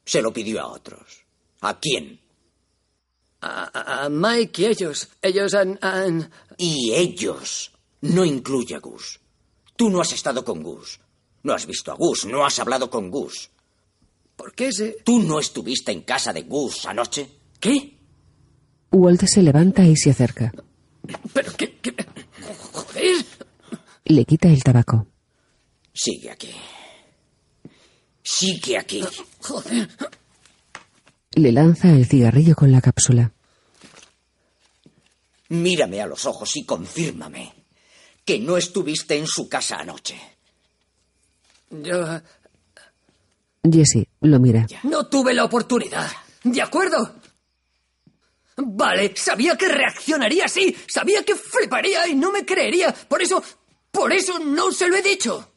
Se lo pidió a otros. ¿A quién? A, a Mike y ellos. Ellos han, han... Y ellos. No incluye a Gus. Tú no has estado con Gus. No has visto a Gus, no has hablado con Gus. ¿Por qué se...? ¿Tú no estuviste en casa de Gus anoche? ¿Qué? Walt se levanta y se acerca. ¿Pero qué, qué? Joder. Le quita el tabaco. Sigue aquí. Sigue aquí. Joder. Le lanza el cigarrillo con la cápsula. Mírame a los ojos y confírmame que no estuviste en su casa anoche. Yo Jesse lo mira. no tuve la oportunidad. ¿De acuerdo? Vale, sabía que reaccionaría así. Sabía que fliparía y no me creería. Por eso, por eso no se lo he dicho.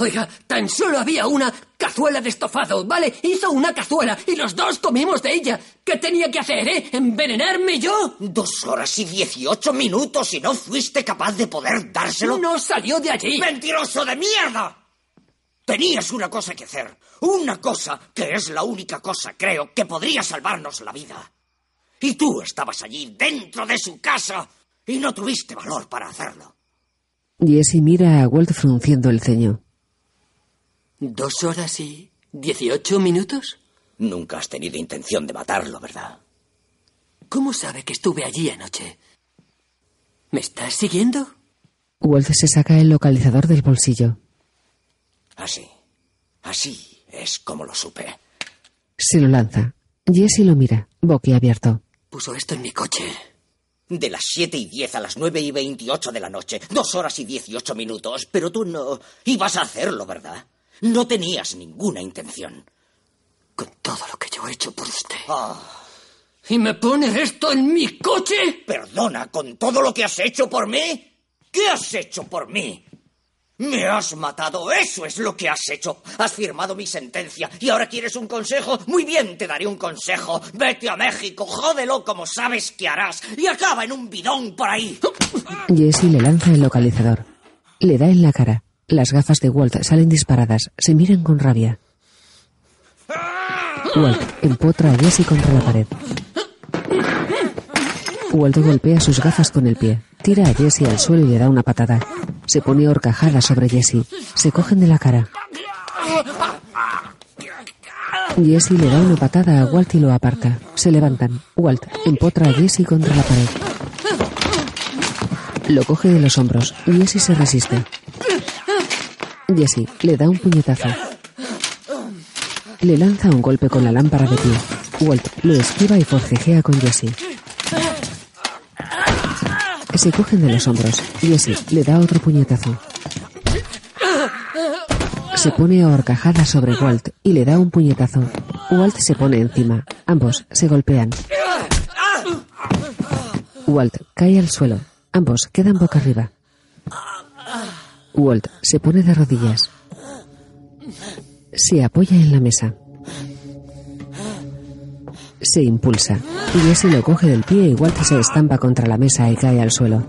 Oiga, tan solo había una cazuela de estofado, ¿vale? Hizo una cazuela y los dos comimos de ella. ¿Qué tenía que hacer, eh? ¿Envenenarme yo? Dos horas y dieciocho minutos y no fuiste capaz de poder dárselo. No salió de allí. ¡Mentiroso de mierda! Tenías una cosa que hacer. Una cosa que es la única cosa, creo, que podría salvarnos la vida. Y tú estabas allí, dentro de su casa, y no tuviste valor para hacerlo. Jesse mira a Walt frunciendo el ceño. ¿Dos horas y dieciocho minutos? Nunca has tenido intención de matarlo, ¿verdad? ¿Cómo sabe que estuve allí anoche? ¿Me estás siguiendo? Walt se saca el localizador del bolsillo. Así. Así es como lo supe. Se lo lanza. Jesse lo mira, boquiabierto. Puso esto en mi coche. De las siete y diez a las nueve y veintiocho de la noche. Dos horas y dieciocho minutos. Pero tú no ibas a hacerlo, ¿verdad? No tenías ninguna intención. Con todo lo que yo he hecho por usted. Ah, ¿Y me pone esto en mi coche? perdona, ¿con todo lo que has hecho por mí? ¿Qué has hecho por mí? Me has matado, eso es lo que has hecho. Has firmado mi sentencia y ahora quieres un consejo. Muy bien, te daré un consejo. Vete a México, jódelo como sabes que harás y acaba en un bidón por ahí. Jesse le lanza el localizador. Le da en la cara. Las gafas de Walt salen disparadas. Se miran con rabia. Walt empotra a Jesse contra la pared. Walt golpea sus gafas con el pie. Tira a Jesse al suelo y le da una patada. Se pone horcajada sobre Jesse. Se cogen de la cara. Jesse le da una patada a Walt y lo aparta. Se levantan. Walt empotra a Jesse contra la pared. Lo coge de los hombros. Jesse se resiste. Jesse le da un puñetazo. Le lanza un golpe con la lámpara de pie. Walt lo esquiva y forcejea con Jesse. Se cogen de los hombros. Jesse le da otro puñetazo. Se pone a horcajada sobre Walt y le da un puñetazo. Walt se pone encima. Ambos se golpean. Walt cae al suelo. Ambos quedan boca arriba. Walt se pone de rodillas. Se apoya en la mesa. Se impulsa. Jesse lo coge del pie y Walt se estampa contra la mesa y cae al suelo.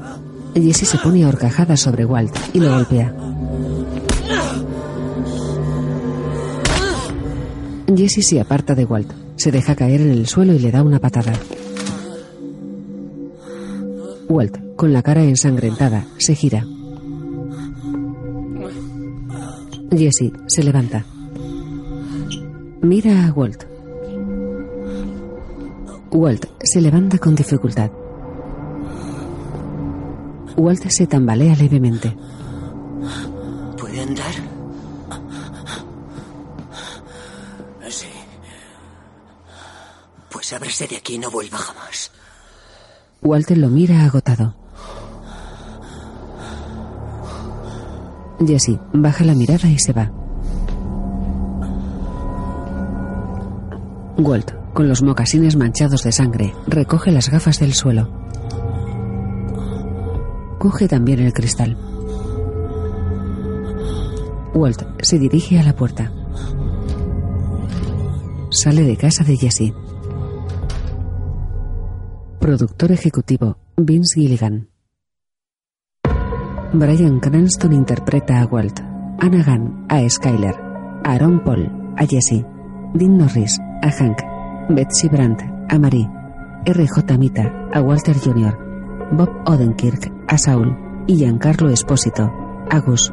Jesse se pone a horcajada sobre Walt y lo golpea. Jesse se aparta de Walt. Se deja caer en el suelo y le da una patada. Walt, con la cara ensangrentada, se gira. Jesse se levanta. Mira a Walt. Walt se levanta con dificultad. Walt se tambalea levemente. ¿Puede andar? Sí. Pues ábrese de aquí y no vuelva jamás. Walter lo mira agotado. Jesse baja la mirada y se va. Walt, con los mocasines manchados de sangre, recoge las gafas del suelo. Coge también el cristal. Walt se dirige a la puerta. Sale de casa de Jesse. Productor ejecutivo Vince Gilligan. Brian Cranston interpreta a Walt, Anna Gunn a Skyler, Aaron Paul a Jesse, Dean Norris a Hank, Betsy Brandt a Marie, R.J. Mita a Walter Jr., Bob Odenkirk a Saul y Giancarlo Espósito a Gus.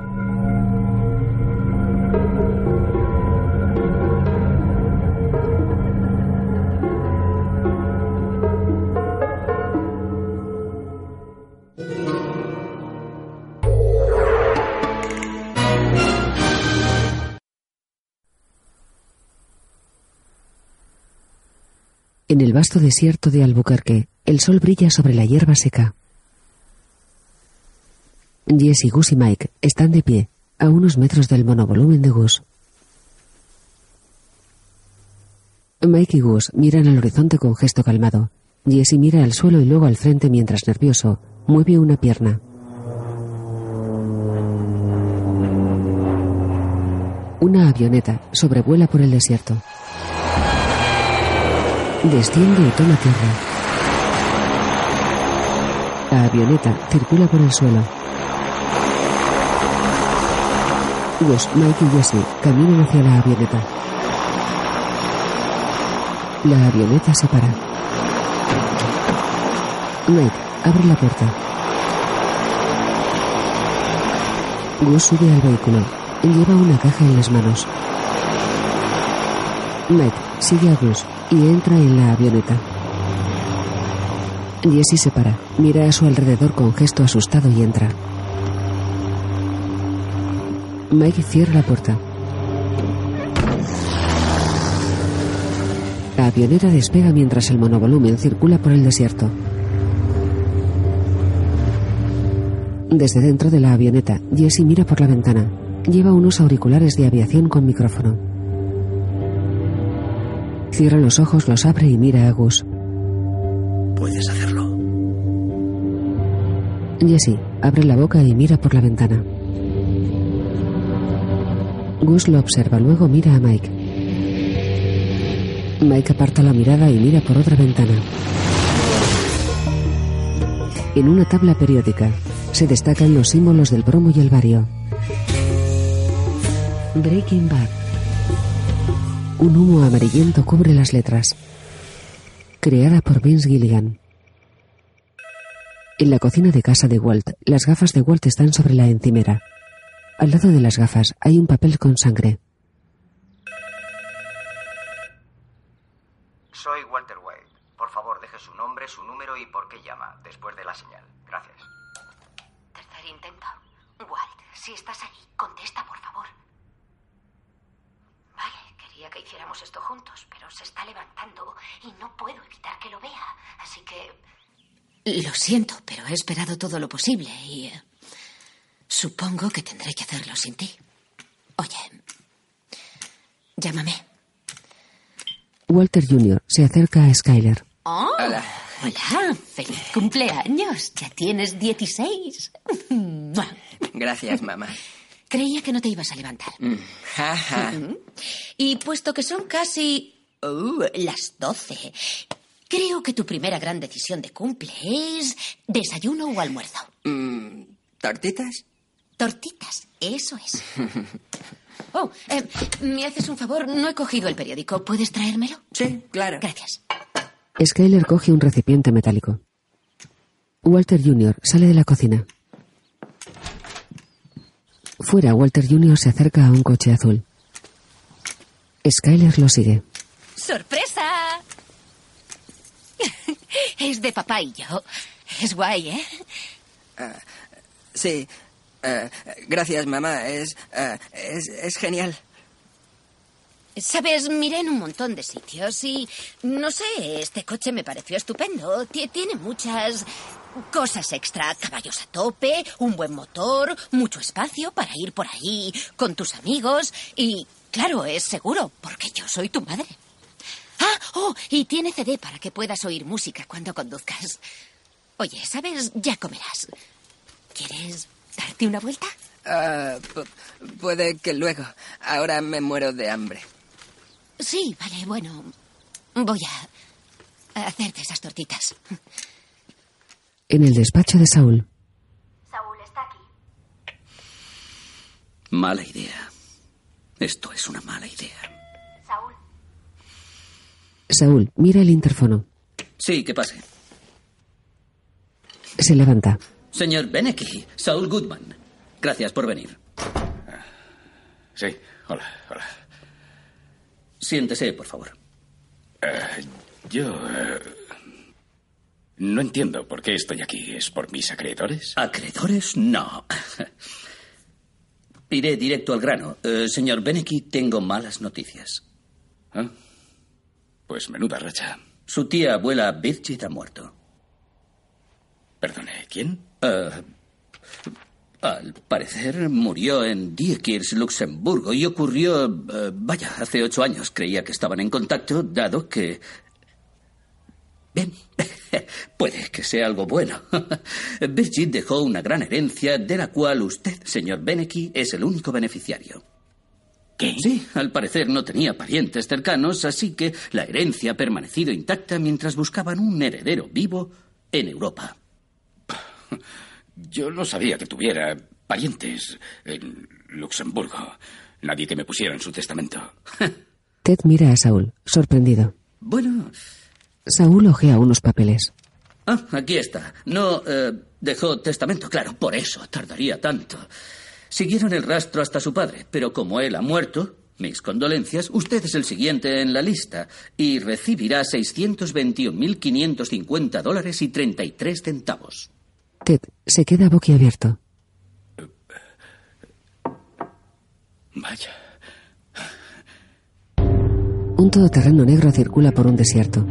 En el vasto desierto de Albuquerque, el sol brilla sobre la hierba seca. Jesse, Gus y Mike están de pie, a unos metros del monovolumen de Gus. Mike y Gus miran al horizonte con gesto calmado. Jesse mira al suelo y luego al frente mientras nervioso mueve una pierna. Una avioneta sobrevuela por el desierto. Desciende y toma tierra. La avioneta circula por el suelo. Gus, Mike y Jesse caminan hacia la avioneta. La avioneta se para. Mike abre la puerta. Gus sube al vehículo. Lleva una caja en las manos. Mike sigue a Gus y entra en la avioneta. Jesse se para, mira a su alrededor con gesto asustado y entra. Mike cierra la puerta. La avioneta despega mientras el monovolumen circula por el desierto. Desde dentro de la avioneta, Jesse mira por la ventana. Lleva unos auriculares de aviación con micrófono. Cierra los ojos, los abre y mira a Gus. Puedes hacerlo. Jesse abre la boca y mira por la ventana. Gus lo observa, luego mira a Mike. Mike aparta la mirada y mira por otra ventana. En una tabla periódica se destacan los símbolos del bromo y el bario. Breaking Bad. Un humo amarillento cubre las letras. Creada por Vince Gilligan. En la cocina de casa de Walt, las gafas de Walt están sobre la encimera. Al lado de las gafas hay un papel con sangre. Soy Walter White. Por favor, deje su nombre, su número y por qué llama después de la señal. Gracias. Tercer intento. Walt, si estás ahí, contesta, por favor. Quería que hiciéramos esto juntos, pero se está levantando y no puedo evitar que lo vea. Así que... Lo siento, pero he esperado todo lo posible y... eh, supongo que tendré que hacerlo sin ti. Oye, llámame. Walter Jr. se acerca a Skyler. Oh, hola. Hola, feliz cumpleaños. Ya tienes 16. Gracias, mamá. Creía que no te ibas a levantar. Mm, jaja. Ujú. Y puesto que son casi uh, las 12, creo que tu primera gran decisión de cumple es desayuno o almuerzo. Mm, ¿Tortitas? Tortitas, eso es. Oh, eh, ¿me haces un favor? No he cogido el periódico. ¿Puedes traérmelo? Sí, claro. Gracias. Skyler coge un recipiente metálico. Walter Jr. sale de la cocina. Fuera, Walter Jr. se acerca a un coche azul. Skyler lo sigue. ¡Sorpresa! Es de papá y yo. Es guay, ¿eh? Ah, sí. Ah, gracias, mamá. Es, es, es genial. Sabes, miré en un montón de sitios y no sé, este coche me pareció estupendo. Ti- Tiene muchas cosas extra, caballos a tope, un buen motor, mucho espacio para ir por ahí con tus amigos y, claro, es seguro, porque yo soy tu madre. Ah, oh, y tiene CD para que puedas oír música cuando conduzcas. Oye, ¿sabes? Ya comerás. ¿Quieres darte una vuelta? Pu- puede que luego. Ahora me muero de hambre. Sí, vale, bueno. Voy a hacerte esas tortitas. En el despacho de Saúl, Saúl está aquí. Mala idea. Esto es una mala idea. Saúl. Saúl mira el interfono. Sí, que pase. Se levanta. Señor Beneke, Saul Goodman. Gracias por venir. Sí, hola, hola. Siéntese, por favor. Eh, yo... eh, no entiendo por qué estoy aquí. ¿Es por mis acreedores? ¿Acreedores? No. Iré directo al grano. Eh, señor Beneke, tengo malas noticias. Ah, Pues menuda racha. Su tía abuela Birgit ha muerto. Perdone, ¿quién? Al parecer murió en Diekirch, Luxemburgo, y ocurrió, eh, vaya, hace ocho años. Creía que estaban en contacto, dado que... Bien, puede que sea algo bueno. Birgit dejó una gran herencia de la cual usted, señor Beneke, es el único beneficiario. ¿Qué? Sí, al parecer no tenía parientes cercanos, así que la herencia ha permanecido intacta mientras buscaban un heredero vivo en Europa. Yo no sabía que tuviera parientes en Luxemburgo. Nadie que me pusiera en su testamento. Ted mira a Saúl, sorprendido. Bueno. Saúl ojea unos papeles. Ah, aquí está. No eh, dejó testamento, claro, por eso tardaría tanto. Siguieron el rastro hasta su padre, pero como él ha muerto, mis condolencias, usted es el siguiente en la lista y recibirá 621.550 dólares y 33 centavos. Ted se queda boquiabierto. Vaya. Un todoterreno negro circula por un desierto.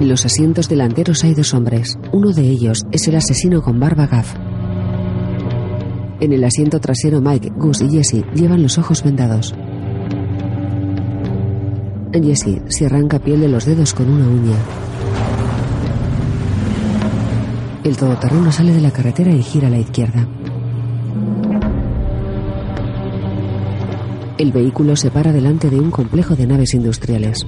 En los asientos delanteros hay dos hombres. Uno de ellos es el asesino con barba gaff. En el asiento trasero Mike, Gus y Jesse llevan los ojos vendados. Jesse se arranca piel de los dedos con una uña. El todoterreno sale de la carretera y gira a la izquierda. El vehículo se para delante de un complejo de naves industriales.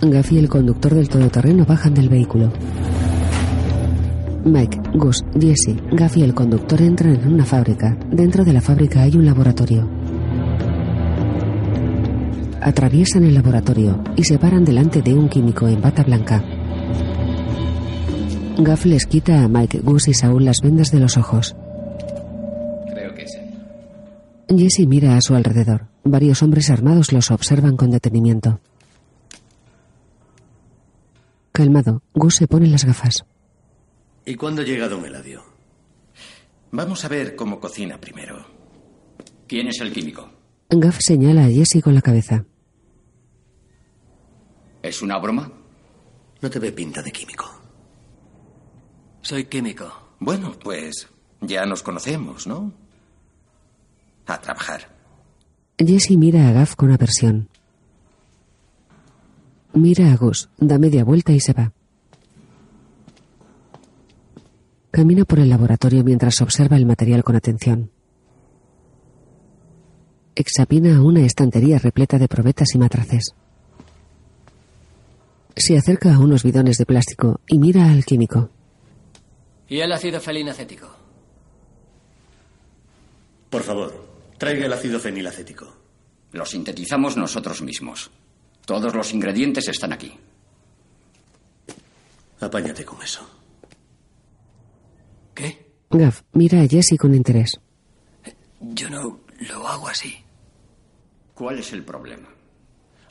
Gaff y el conductor del todoterreno bajan del vehículo. Mike, Gus, Jesse, Gaff y el conductor entran en una fábrica. Dentro de la fábrica hay un laboratorio. Atraviesan el laboratorio y se paran delante de un químico en bata blanca. Gaff les quita a Mike, Gus y Saúl las vendas de los ojos. Creo que es él. Jesse mira a su alrededor. Varios hombres armados los observan con detenimiento. Calmado, Gus se pone las gafas. ¿Y cuándo llega Don Eladio? Vamos a ver cómo cocina primero. ¿Quién es el químico? Gaff señala a Jesse con la cabeza. ¿Es una broma? No te ve pinta de químico. Soy químico. Bueno, pues ya nos conocemos, ¿no? A trabajar. Jesse mira a Gaff con aversión. Mira a Gus, da media vuelta y se va. Camina por el laboratorio mientras observa el material con atención. Examina una estantería repleta de probetas y matraces. Se acerca a unos bidones de plástico y mira al químico. ¿Y el ácido felinacético? Por favor, traiga el ácido fenilacético. Lo sintetizamos nosotros mismos. Todos los ingredientes están aquí. Apáñate con eso. ¿Qué? Gaff mira a Jesse con interés. Yo no lo hago así. ¿Cuál es el problema?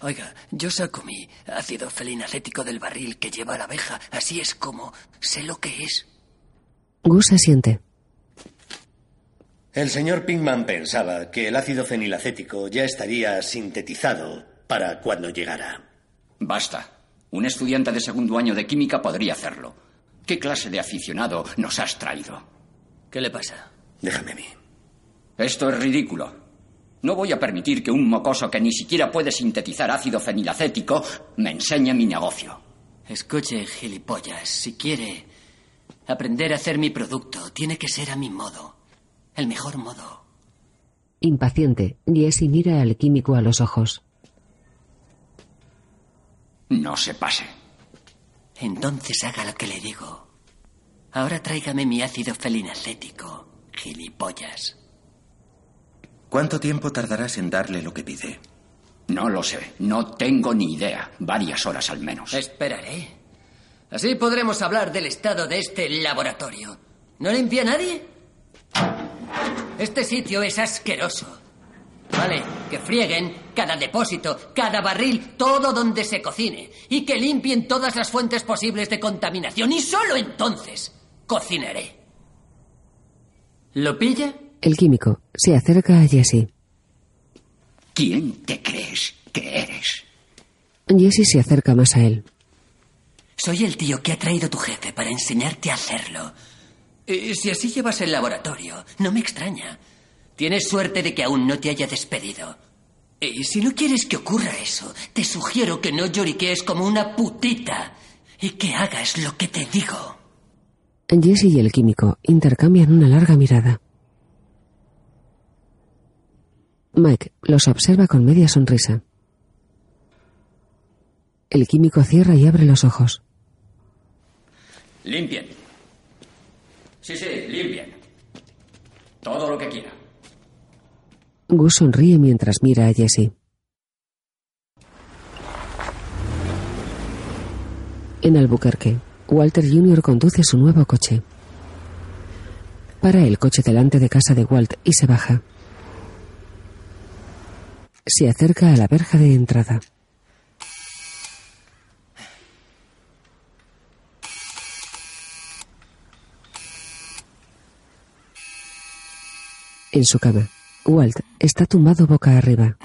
Oiga, yo saco mi ácido felinacético del barril que lleva la abeja. Así es como sé lo que es. Gus asiente. El señor Pinkman pensaba que el ácido fenilacético ya estaría sintetizado para cuando llegara. Basta. Un estudiante de segundo año de química podría hacerlo. ¿Qué clase de aficionado nos has traído? ¿Qué le pasa? Déjame a mí. Esto es ridículo. No voy a permitir que un mocoso que ni siquiera puede sintetizar ácido fenilacético me enseñe mi negocio. Escuche, gilipollas, si quiere aprender a hacer mi producto, tiene que ser a mi modo. El mejor modo. Impaciente, Jesse mira al químico a los ojos. No se pase. Entonces haga lo que le digo. Ahora tráigame mi ácido felinacético, gilipollas. ¿Cuánto tiempo tardarás en darle lo que pide? No lo sé. No tengo ni idea. Varias horas al menos. Esperaré. Así podremos hablar del estado de este laboratorio. ¿No limpia nadie? Este sitio es asqueroso. Vale, que frieguen cada depósito, cada barril, todo donde se cocine. Y que limpien todas las fuentes posibles de contaminación. Y solo entonces cocinaré. ¿Lo pilla? El químico se acerca a Jesse. ¿Quién te crees que eres? Jesse se acerca más a él. Soy el tío que ha traído tu jefe para enseñarte a hacerlo. Y si así llevas el laboratorio, no me extraña. Tienes suerte de que aún no te haya despedido. Y si no quieres que ocurra eso, te sugiero que no lloriquees como una putita y que hagas lo que te digo. Jesse y el químico intercambian una larga mirada. Mike los observa con media sonrisa. El químico cierra y abre los ojos. Limpien. Sí, sí, limpien. Todo lo que quiera. Gus sonríe mientras mira a Jesse. En Albuquerque, Walter Jr. conduce su nuevo coche. Para el coche delante de casa de Walt y se baja. Se acerca a la verja de entrada. En su cama, Walt está tumbado boca arriba.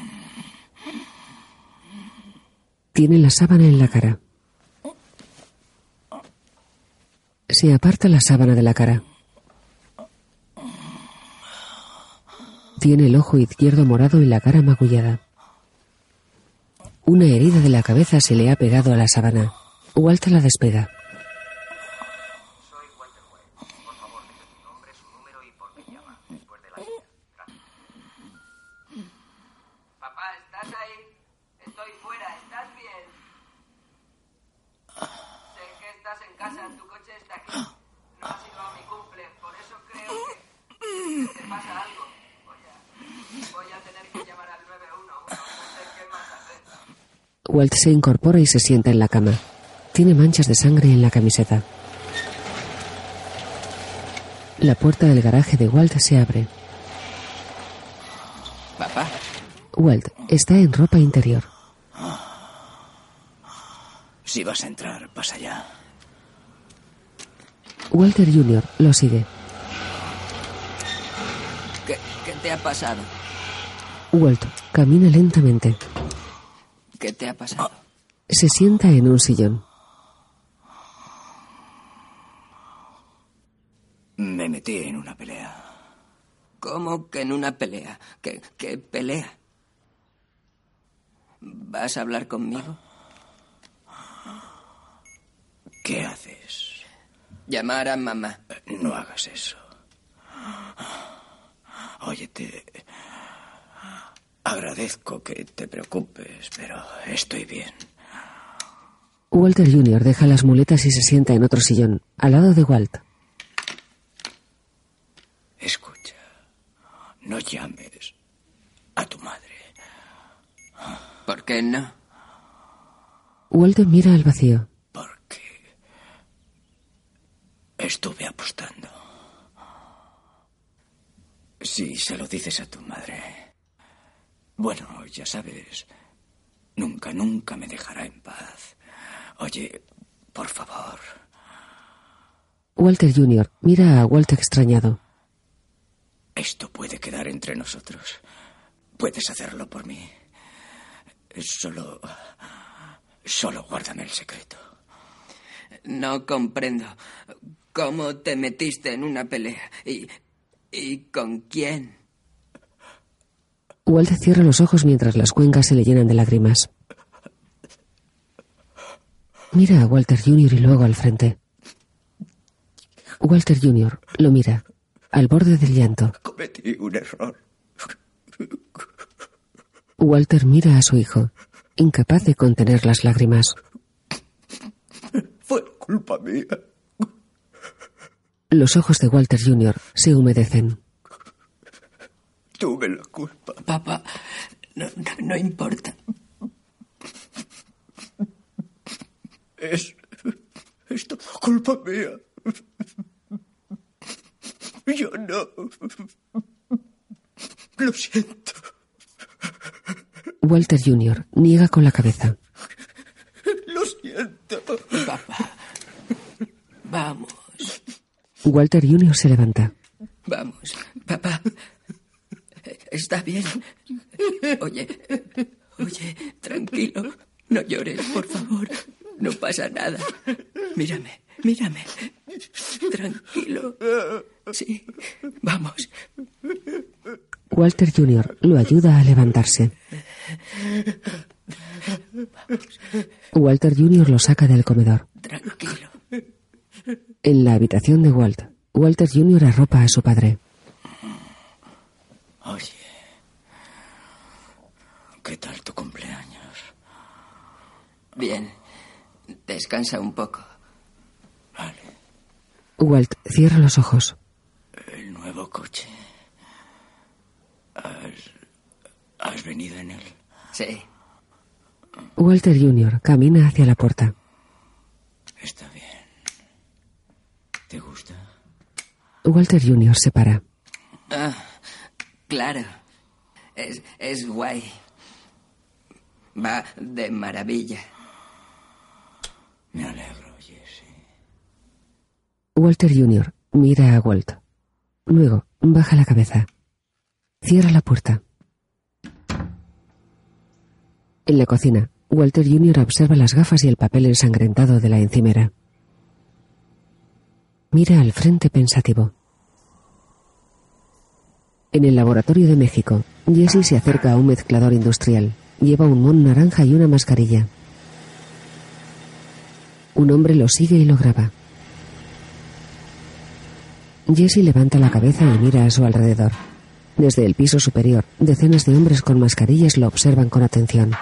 Tiene la sábana en la cara. Se aparta la sábana de la cara. Tiene el ojo izquierdo morado y la cara magullada. Una herida de la cabeza se le ha pegado a la sábana. Walt la despega. Papá, ¿estás ahí? Estoy fuera, ¿estás bien? Sé que estás en casa, tu coche está aquí. No has ido a mi cumple, por eso creo que, que te pasa algo. Voy a, voy a tener que llamar al 911, no sé qué más hacer. Walt se incorpora y se sienta en la cama. Tiene manchas de sangre en la camiseta. La puerta del garaje de Walt se abre. Papá. Walt está en ropa interior. Si vas a entrar, pasa allá. Walter Jr. lo sigue. ¿Qué, qué te ha pasado? Walt camina lentamente. ¿Qué te ha pasado? Se sienta en un sillón. Me metí en una pelea. ¿Cómo que en una pelea? ¿Qué, qué pelea? ¿Vas a hablar conmigo? ¿Qué haces? Llamar a mamá. No hagas eso. Óyete. Agradezco que te preocupes, pero estoy bien. Walter Jr. deja las muletas y se sienta en otro sillón, al lado de Walt. Escucha. No llames a tu madre. ¿Por qué no? Walt mira al vacío. Estuve apostando. Si se lo dices a tu madre. Bueno, ya sabes. Nunca, nunca me dejará en paz. Oye, por favor. Walter Jr. mira a Walt extrañado. Esto puede quedar entre nosotros. Puedes hacerlo por mí. Solo. Solo guárdame el secreto. No comprendo. ¿Cómo te metiste en una pelea? ¿Y, y con quién? Walt cierra los ojos mientras las cuencas se le llenan de lágrimas. Mira a Walter Jr. y luego al frente. Walter Jr. lo mira, al borde del llanto. Cometí un error. Walter mira a su hijo, incapaz de contener las lágrimas. Fue culpa mía. Los ojos de Walter Jr. se humedecen. Tuve la culpa. Papá, no, no, no importa. Es. Es todo culpa mía. Yo no. Lo siento. Walter Jr. niega con la cabeza. Lo siento. Papá. Vamos, Walter Jr. se levanta. vamos. Papá. ¿Está bien? Oye, oye, tranquilo. No llores, por favor. No pasa nada. Mírame, mírame. Tranquilo. Sí, vamos. Walter Jr. lo ayuda a levantarse. Walter Jr. lo saca del comedor. Tranquilo. En la habitación de Walt, Walter Jr. arropa a su padre. Oye, ¿qué tal tu cumpleaños? Bien. Descansa un poco. Vale. Walt cierra los ojos. El nuevo coche. ¿Has, has venido en él? Sí. Walter Jr. camina hacia la puerta. Está bien. ¿Te gusta? Walter Jr. se para. Ah, claro. Es, es guay. Va de maravilla. Me alegro, Jesse. Walter Jr. mira a Walt. Luego baja la cabeza. Cierra la puerta. En la cocina, Walter Jr. observa las gafas y el papel ensangrentado de la encimera. Mira al frente pensativo. En el laboratorio de México, Jesse se acerca a un mezclador industrial. Lleva un mon naranja y una mascarilla. Un hombre lo sigue y lo graba. Jesse levanta la cabeza y mira a su alrededor. Desde el piso superior, decenas de hombres con mascarillas lo observan con atención.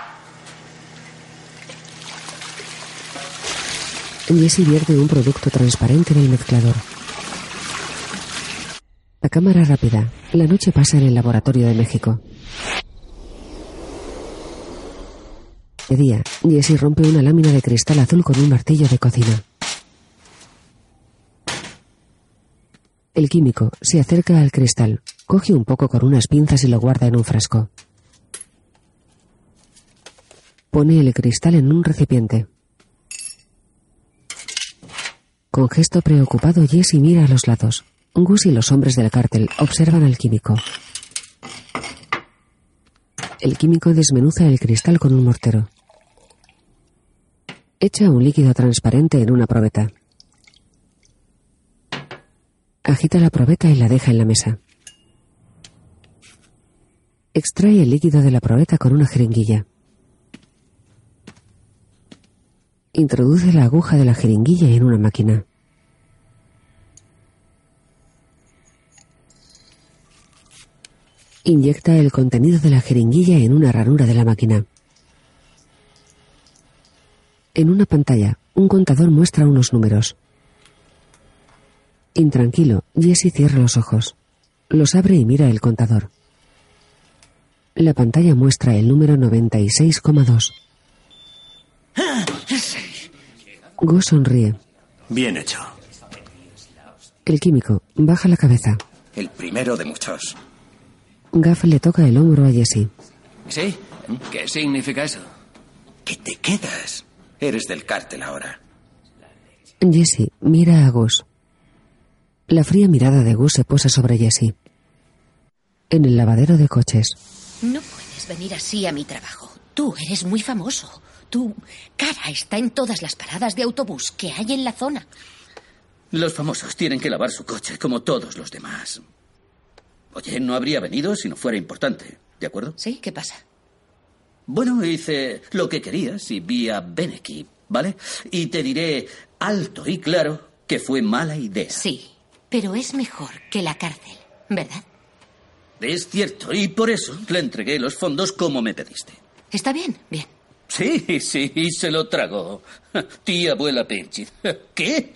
Jesse vierte un producto transparente en el mezclador. La cámara rápida. La noche pasa en el laboratorio de México. De día, Jesse rompe una lámina de cristal azul con un martillo de cocina. El químico se acerca al cristal, coge un poco con unas pinzas y lo guarda en un frasco. Pone el cristal en un recipiente. Con gesto preocupado, Jesse mira a los lados. Gus y los hombres del cártel observan al químico. El químico desmenuza el cristal con un mortero. Echa un líquido transparente en una probeta. Agita la probeta y la deja en la mesa. Extrae el líquido de la probeta con una jeringuilla. Introduce la aguja de la jeringuilla en una máquina. Inyecta el contenido de la jeringuilla en una ranura de la máquina. En una pantalla, un contador muestra unos números. Intranquilo, Jesse cierra los ojos. Los abre y mira el contador. La pantalla muestra el número 96,2. Go sonríe. Bien hecho. El químico baja la cabeza. El primero de muchos. Gaff le toca el hombro a Jesse. ¿Sí? ¿Qué significa eso? Que te quedas. Eres del cártel ahora. Jesse mira a Gus. La fría mirada de Gus se posa sobre Jesse. En el lavadero de coches, No puedes venir así a mi trabajo. Tú eres muy famoso. Tu cara está en todas las paradas de autobús que hay en la zona. Los famosos tienen que lavar su coche como todos los demás. Oye, no habría venido si no fuera importante, ¿de acuerdo? ¿Sí? ¿Qué pasa? Bueno, hice lo que querías y vi a Beneki, ¿vale? Y te diré alto y claro que fue mala idea. Sí, pero es mejor que la cárcel, ¿verdad? Es cierto, y por eso le entregué los fondos como me pediste. Está bien, bien. Sí, sí, y se lo tragó. Tía abuela Pinchit. ¿Qué?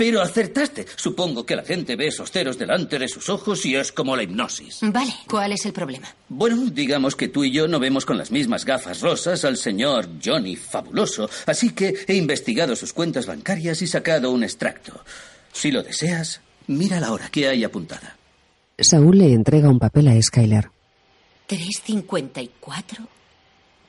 Pero acertaste. Supongo que la gente ve esos ceros delante de sus ojos y es como la hipnosis. Vale, ¿cuál es el problema? Bueno, digamos que tú y yo no vemos con las mismas gafas rosas al señor Johnny Fabuloso, así que he investigado sus cuentas bancarias y sacado un extracto. Si lo deseas, mira la hora que hay apuntada. Saúl le entrega un papel a Skyler. 354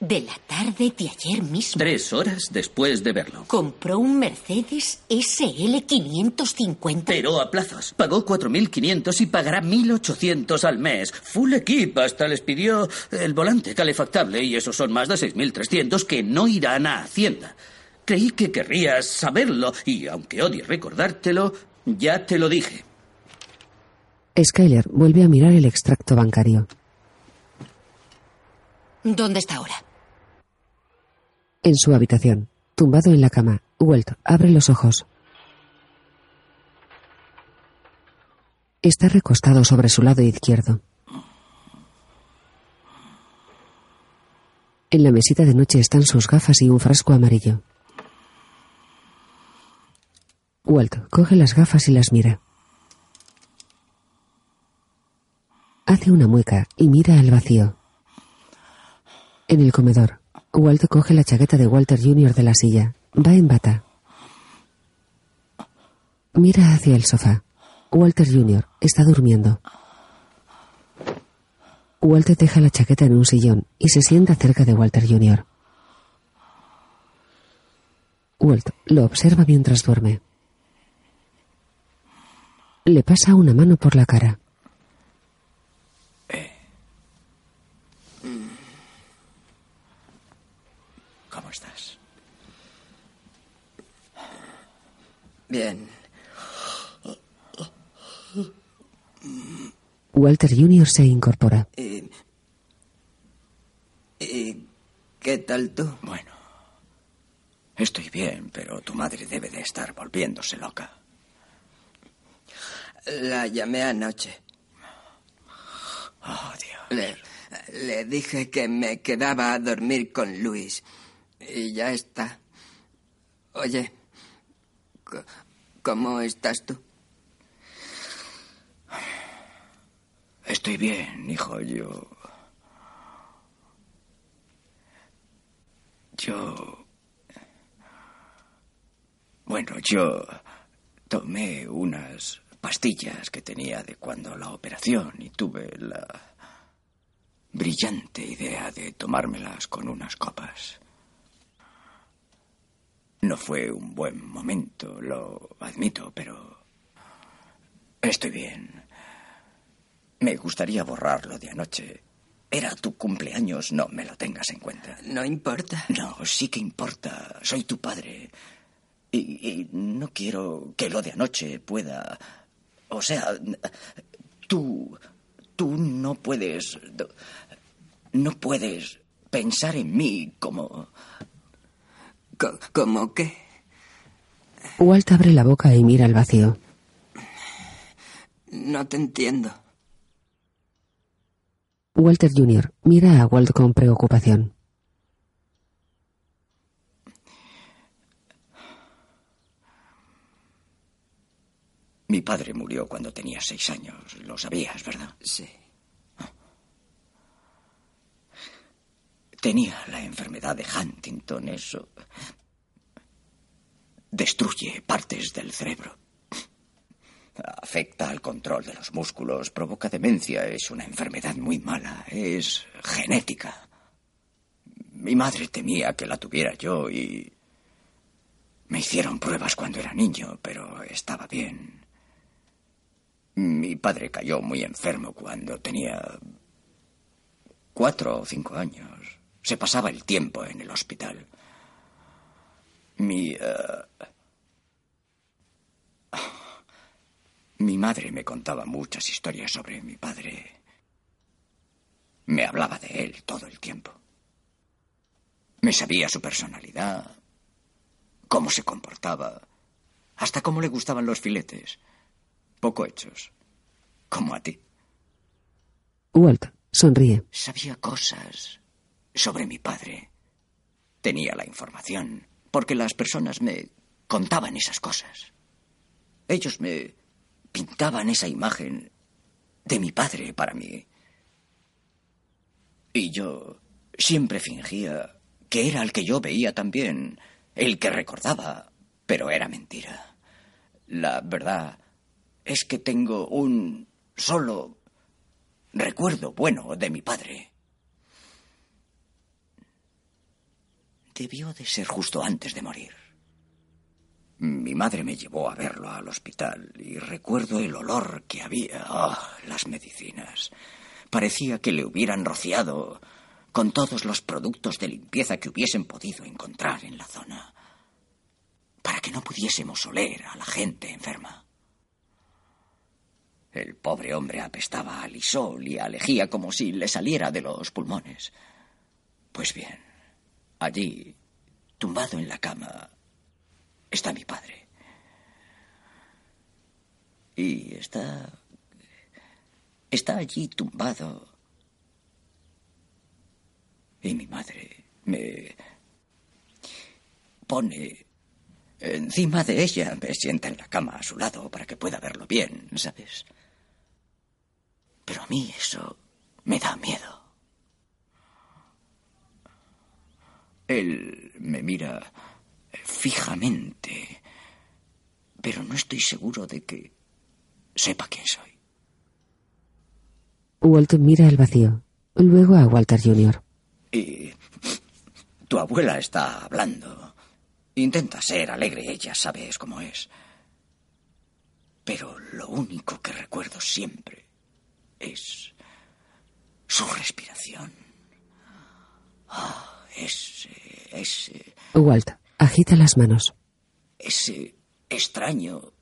de la tarde de ayer mismo. Tres horas después de verlo. Compró un Mercedes SL 550. Pero a plazos. Pagó 4.500 y pagará 1.800 al mes. Full equip. Hasta les pidió el volante calefactable y esos son más de 6.300 que no irán a Hacienda. Creí que querrías saberlo y, aunque odie recordártelo, ya te lo dije. Skyler vuelve a mirar el extracto bancario. ¿Dónde está ahora? En su habitación, tumbado en la cama, Walt abre los ojos. Está recostado sobre su lado izquierdo. En la mesita de noche están sus gafas y un frasco amarillo. Walt coge las gafas y las mira. Hace una mueca y mira al vacío. En el comedor, Walt coge la chaqueta de Walter Jr. de la silla. Va en bata. Mira hacia el sofá. Walter Jr. está durmiendo. Walter deja la chaqueta en un sillón y se sienta cerca de Walter Jr. Walt lo observa mientras duerme. Le pasa una mano por la cara. ¿Cómo estás? Bien. Walter Jr. se incorpora. ¿Y, y qué tal tú? Bueno, estoy bien, pero tu madre debe de estar volviéndose loca. La llamé anoche. Oh, Dios. Le, le dije que me quedaba a dormir con Luis. Y ya está. Oye, ¿cómo estás tú? Estoy bien, hijo. Yo. Yo. Bueno, yo tomé unas pastillas que tenía de cuando la operación y tuve la brillante idea de tomármelas con unas copas. No fue un buen momento, lo admito, pero estoy bien. Me gustaría borrarlo de anoche. Era tu cumpleaños, no me lo tengas en cuenta. No importa. No, sí que importa. Soy tu padre. Y, y no quiero que lo de anoche pueda... O sea, tú... Tú no puedes... No puedes pensar en mí como... ¿Cómo qué? Walt abre la boca y mira al vacío. No te entiendo. Walter Jr. mira a Walt con preocupación. Mi padre murió cuando tenía seis años. Lo sabías, ¿verdad? Sí. Tenía la enfermedad de Huntington. Eso destruye partes del cerebro. Afecta al control de los músculos, provoca demencia. Es una enfermedad muy mala. Es genética. Mi madre temía que la tuviera yo y... Me hicieron pruebas cuando era niño, pero estaba bien. Mi padre cayó muy enfermo cuando tenía cuatro o cinco años. Se pasaba el tiempo en el hospital. Mi... eh, Mi madre me contaba muchas historias sobre mi padre. Me hablaba de él todo el tiempo. Me sabía su personalidad, cómo se comportaba, hasta cómo le gustaban los filetes, poco hechos, como a ti. Walt sonríe. Sabía cosas sobre mi padre. Tenía la información, porque las personas me contaban esas cosas. Ellos me pintaban esa imagen de mi padre para mí. Y yo siempre fingía que era el que yo veía también, el que recordaba, pero era mentira. La verdad es que tengo un solo recuerdo bueno de mi padre. Debió de ser justo antes de morir. Mi madre me llevó a verlo al hospital y recuerdo el olor que había. Oh, las medicinas. Parecía que le hubieran rociado con todos los productos de limpieza que hubiesen podido encontrar en la zona, para que no pudiésemos oler a la gente enferma. El pobre hombre apestaba a lisol y a lejía como si le saliera de los pulmones. Pues bien, allí, tumbado en la cama, está mi padre. Y está... Está allí tumbado. Y mi madre me pone encima de ella, me sienta en la cama a su lado para que pueda verlo bien, ¿sabes? Pero a mí eso me da miedo. Él me mira fijamente, pero no estoy seguro de que sepa quién soy. Walt mira el vacío, luego a Walter Jr. Y tu abuela está hablando. Intenta ser alegre, ella sabes cómo es. Pero lo único que recuerdo siempre es su respiración. Ah, ese, ese, Walt agita las manos. ese extraño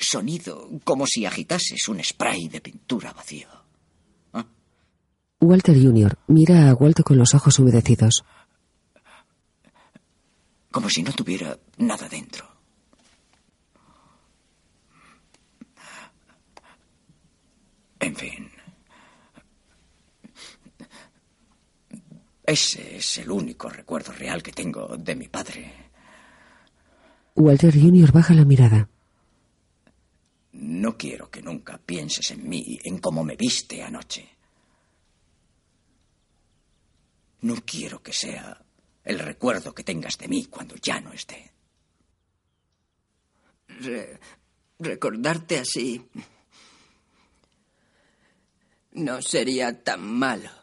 sonido, como si agitases un spray de pintura vacío. Walter Jr. mira a Walt con los ojos humedecidos. Como si no tuviera nada dentro. En fin. Ese es el único recuerdo real que tengo de mi padre. Walter Jr. baja la mirada. No quiero que nunca pienses en mí, en cómo me viste anoche. No quiero que sea el recuerdo que tengas de mí cuando ya no esté. Re- recordarte así no sería tan malo.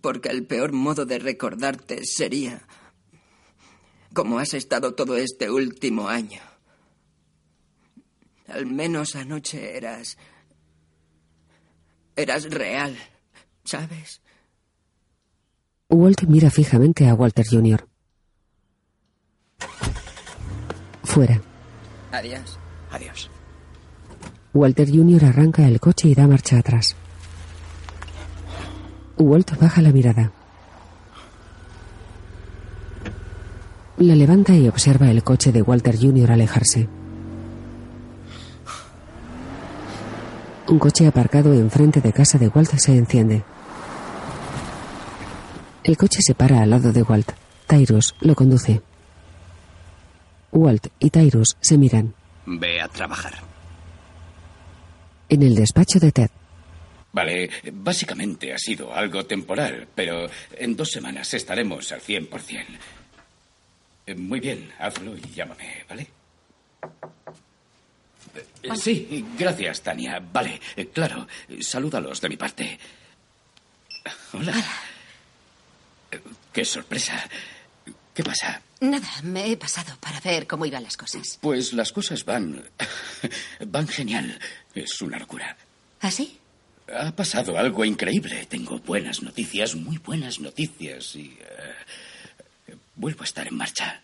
Porque el peor modo de recordarte sería como has estado todo este último año. Al menos anoche eras... eras real, ¿sabes? Walt mira fijamente a Walter Jr. Fuera. Adiós. Adiós. Walter Jr. arranca el coche y da marcha atrás. Walt baja la mirada. La levanta y observa el coche de Walter Jr. alejarse. Un coche aparcado enfrente de casa de Walt se enciende. El coche se para al lado de Walt. Tyrus lo conduce. Walt y Tyrus se miran. Ve a trabajar. En el despacho de Ted, Vale, básicamente ha sido algo temporal, pero en dos semanas estaremos al 100%. Eh, Muy bien, hazlo y llámame, ¿vale? Eh, Sí, gracias, Tania. Vale, eh, claro. Salúdalos de mi parte. Hola. Eh, Qué sorpresa. ¿Qué pasa? Nada, me he pasado para ver cómo iban las cosas. Pues las cosas van. van genial. Es una locura. ¿Así? Ha pasado algo increíble. Tengo buenas noticias, muy buenas noticias y... eh, vuelvo a estar en marcha.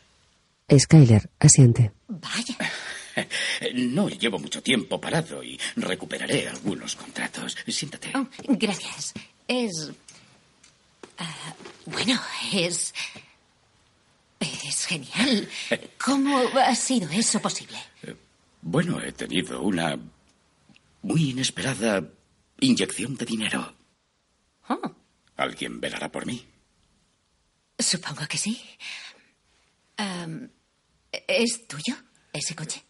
Skyler asiente. Vaya. No llevo mucho tiempo parado y recuperaré algunos contratos. Siéntate. Oh, gracias. Es... ah, bueno, es... Es genial. ¿Cómo ha sido eso posible? Bueno, he tenido una muy inesperada inyección de dinero. Oh, ¿Alguien velará por mí? supongo que sí. Am, ¿Es tuyo ese coche?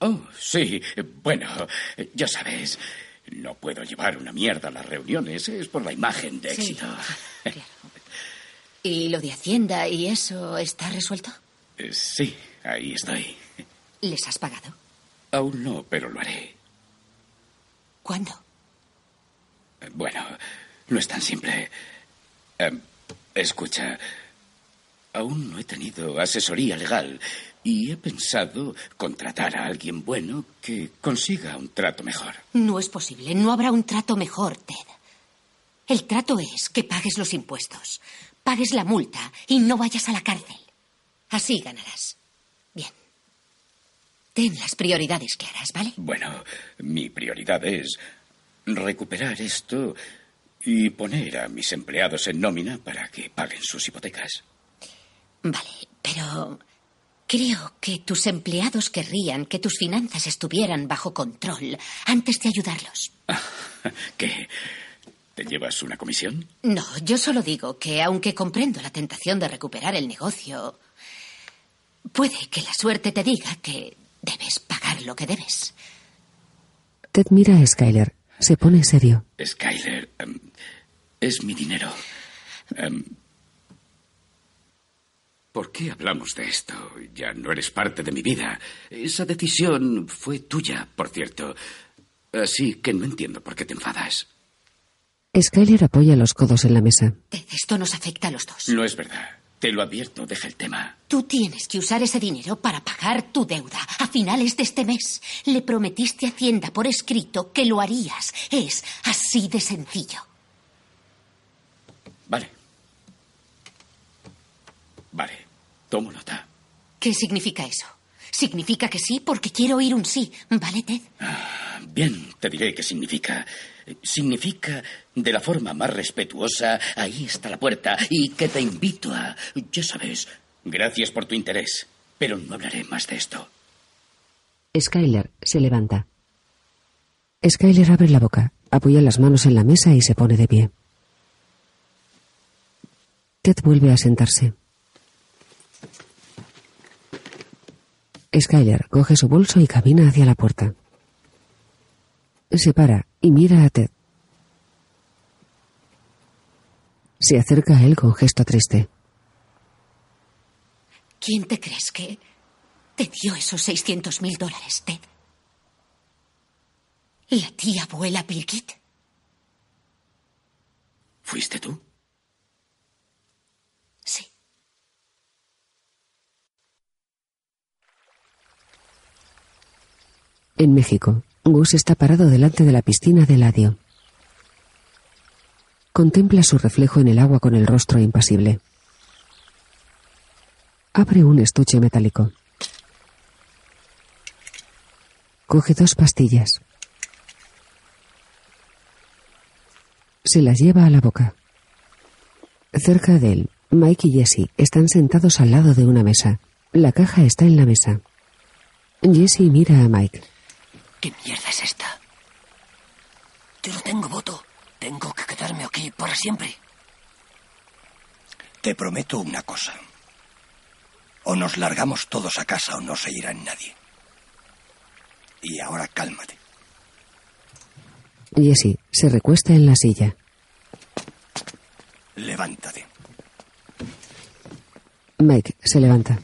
Oh, sí. Bueno, ya sabes, no puedo llevar una mierda a las reuniones. Es por la imagen de Sí, éxito. ¿Y lo de Hacienda y eso está resuelto? Eh, Sí, ahí estoy. ¿Les has pagado? Aún no, pero lo haré. ¿Cuándo? Bueno, no es tan simple. Eh, Escucha, aún no he tenido asesoría legal y he pensado contratar a alguien bueno que consiga un trato mejor. No es posible. No habrá un trato mejor, Ted. El trato es que pagues los impuestos, pagues la multa y no vayas a la cárcel. Así ganarás. Bien. Ten las prioridades claras, ¿vale? Bueno, mi prioridad es recuperar esto y poner a mis empleados en nómina para que paguen sus hipotecas. Vale, pero creo que tus empleados querrían que tus finanzas estuvieran bajo control antes de ayudarlos. ¿Qué? ¿Te llevas una comisión? No, yo solo digo que aunque comprendo la tentación de recuperar el negocio, puede que la suerte te diga que debes pagar lo que debes. Ted mira a Skyler. Se pone serio. Skyler, em, es mi dinero. Em, ¿Por qué hablamos de esto? Ya no eres parte de mi vida. Esa decisión fue tuya, por cierto. Así que no entiendo por qué te enfadas. Skyler apoya los codos en la mesa. Esto nos afecta a los dos. No es verdad. Te lo advierto, deja el tema. Tú tienes que usar ese dinero para pagar tu deuda a finales de este mes. Le prometiste a Hacienda por escrito que lo harías. Es así de sencillo. Vale. Vale, tomo nota. ¿Qué significa eso? Significa que sí porque quiero oír un sí, ¿vale, Ted? Bien, te diré qué significa. Significa de la forma más respetuosa, ahí está la puerta, y que te invito a... Ya sabes, gracias por tu interés, pero no hablaré más de esto. Skyler se levanta. Skyler abre la boca, apoya las manos en la mesa y se pone de pie. Ted vuelve a sentarse. Skyler coge su bolso y camina hacia la puerta. Se para y mira a Ted. Se acerca a él con gesto triste. ¿Quién te crees que te dio esos 600 mil dólares, Ted? ¿La tía abuela Birgit? ¿Fuiste tú? Sí. En México, Gus está parado delante de la piscina de Eladio. Contempla su reflejo en el agua con el rostro impasible. Abre un estuche metálico. Coge dos pastillas. Se las lleva a la boca. Cerca de él, Mike y Jesse están sentados al lado de una mesa. La caja está en la mesa. Jesse mira a Mike. ¿Qué mierda es esta? Yo no tengo voto. Tengo que quedarme aquí para siempre. Te prometo una cosa. O nos largamos todos a casa o no se irá nadie. Y ahora cálmate. Jesse se recuesta en la silla. Levántate. Mike se levanta.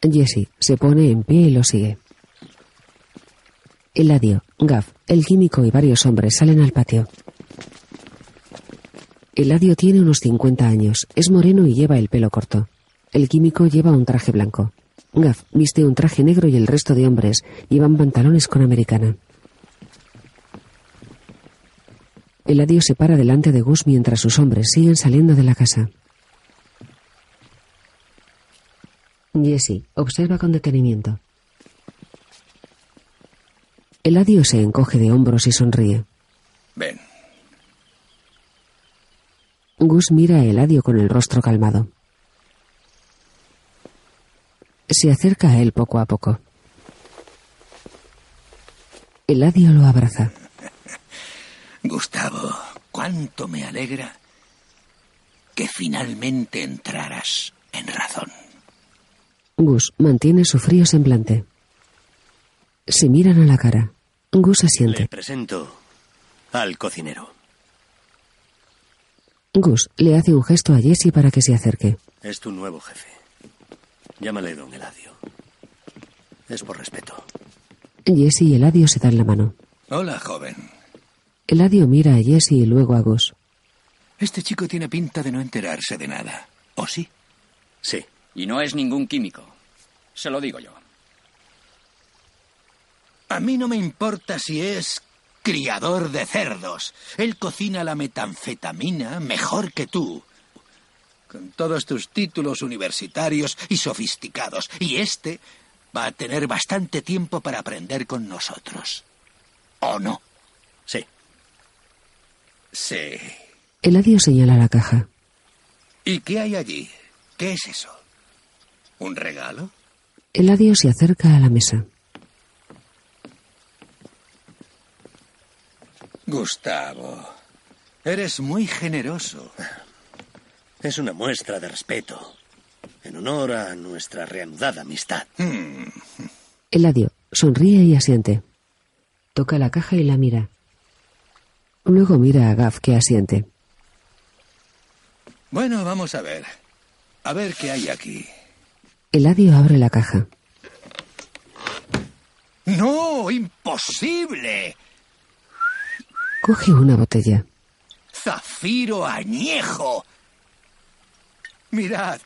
Jesse se pone en pie y lo sigue. Eladio, Gav, el químico y varios hombres salen al patio. Eladio tiene unos 50 años, es moreno y lleva el pelo corto. El químico lleva un traje blanco. Gav viste un traje negro y el resto de hombres llevan pantalones con americana. Eladio se para delante de Gus mientras sus hombres siguen saliendo de la casa. Jesse observa con detenimiento. Eladio se encoge de hombros y sonríe. Ven. Gus mira a Eladio con el rostro calmado. Se acerca a él poco a poco. Eladio lo abraza. Gustavo, cuánto me alegra que finalmente entraras en razón. Gus mantiene su frío semblante. Se miran a la cara. Gus asiente. Le presento al cocinero. Gus le hace un gesto a Jesse para que se acerque. Es tu nuevo jefe. Llámale don Eladio. Es por respeto. Jesse y Eladio se dan la mano. Hola, joven. Eladio mira a Jesse y luego a Gus. Este chico tiene pinta de no enterarse de nada. ¿O sí? Sí. Y no es ningún químico. Se lo digo yo. A mí no me importa si es criador de cerdos. Él cocina la metanfetamina mejor que tú. Con todos tus títulos universitarios y sofisticados. Y este va a tener bastante tiempo para aprender con nosotros. ¿O no? Sí. Sí. Eladio señala la caja. ¿Y qué hay allí? ¿Qué es eso? ¿Un regalo? Eladio se acerca a la mesa. Gustavo, eres muy generoso. Es una muestra de respeto, en honor a nuestra reanudada amistad. Hmm. Eladio sonríe y asiente. Toca la caja y la mira. Luego mira a Gav que asiente. Bueno, vamos a ver. A ver qué hay aquí. Eladio abre la caja. ¡No! ¡Imposible! Coge una botella. ¡Zafiro añejo! Mirad,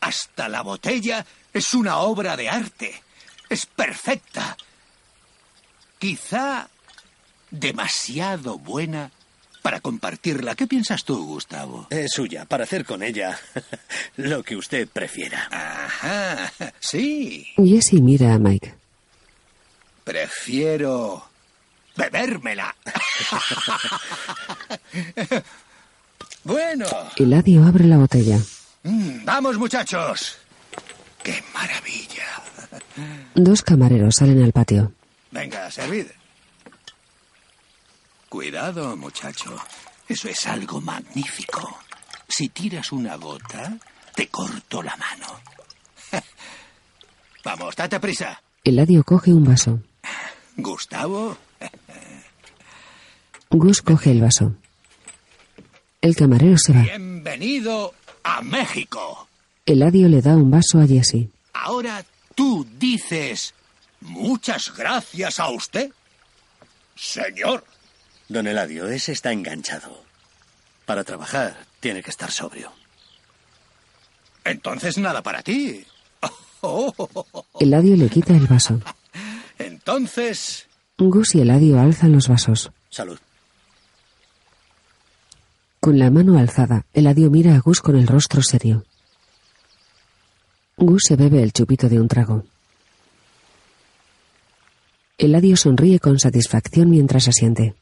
hasta la botella es una obra de arte. Es perfecta. Quizá demasiado buena para compartirla. ¿Qué piensas tú, Gustavo? Es suya, para hacer con ella lo que usted prefiera. Ajá, sí. Jesse mira a Mike. Prefiero bebérmela. bueno, Eladio abre la botella. mm, vamos muchachos. ¡Qué maravilla! Dos camareros salen al patio. Venga, servid. Cuidado, muchacho. Eso es algo magnífico. Si tiras una gota, te corto la mano. Vamos, date prisa. Eladio coge un vaso. Gustavo, Gus coge el vaso. El camarero se va. bienvenido a México. Eladio le da un vaso a Jesse. Ahora tú dices muchas gracias a usted. Señor. Don Eladio, ese está enganchado. Para trabajar tiene que estar sobrio. Entonces nada para ti. Eladio le quita el vaso. Entonces, Gus y Eladio alzan los vasos. Salud. Con la mano alzada, Eladio mira a Gus con el rostro serio. Gus se bebe el chupito de un trago. Eladio sonríe con satisfacción mientras asiente.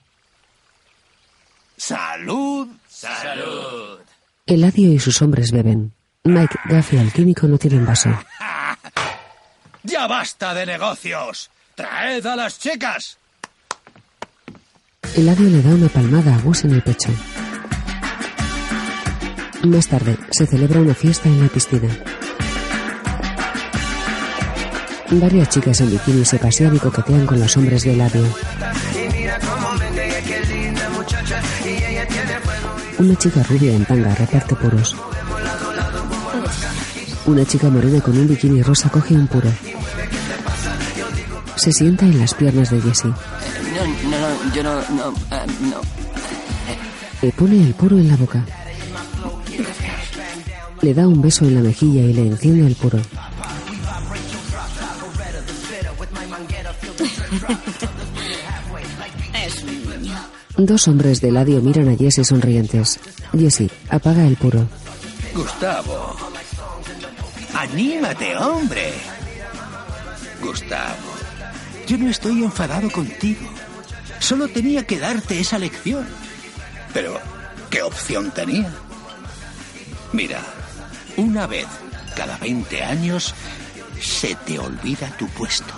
salud. Salud. Eladio y sus hombres beben. Mike, Gaff y el químico no tienen vaso. Ya basta de negocios. Traed a las chicas. Eladio le da una palmada a Gus en el pecho. Más tarde, se celebra una fiesta en la piscina. Varias chicas en bikini se pasean y coquetean con los hombres de Eladio. Una chica rubia en tanga reparte puros. Una chica morena con un bikini rosa coge un puro. Se sienta en las piernas de Jessie. No, no, no, yo no, no, ah, no. Le pone el puro en la boca. Le da un beso en la mejilla y le enciende el puro. Dos hombres de Eladio miran a Jesse sonrientes. Jesse apaga el puro. Gustavo. Anímate, hombre. Gustavo, yo no estoy enfadado contigo. Solo tenía que darte esa lección. Pero, ¿qué opción tenía? Mira, una vez cada 20 años se te olvida tu puesto.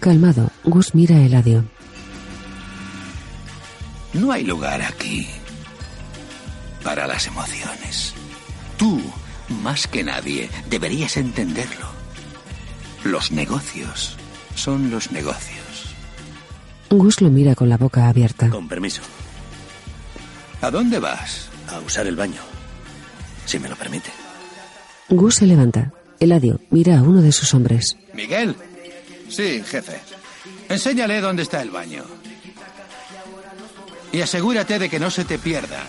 Calmado, Gus mira a Eladio. No hay lugar aquí para las emociones. Tú, más que nadie, deberías entenderlo. Los negocios son los negocios. Gus lo mira con la boca abierta. Con permiso. ¿A dónde vas? A usar el baño. Si me lo permite. Gus se levanta. Eladio mira a uno de sus hombres. ¿Miguel? Sí, jefe. Enséñale dónde está el baño. Y asegúrate de que no se te pierda.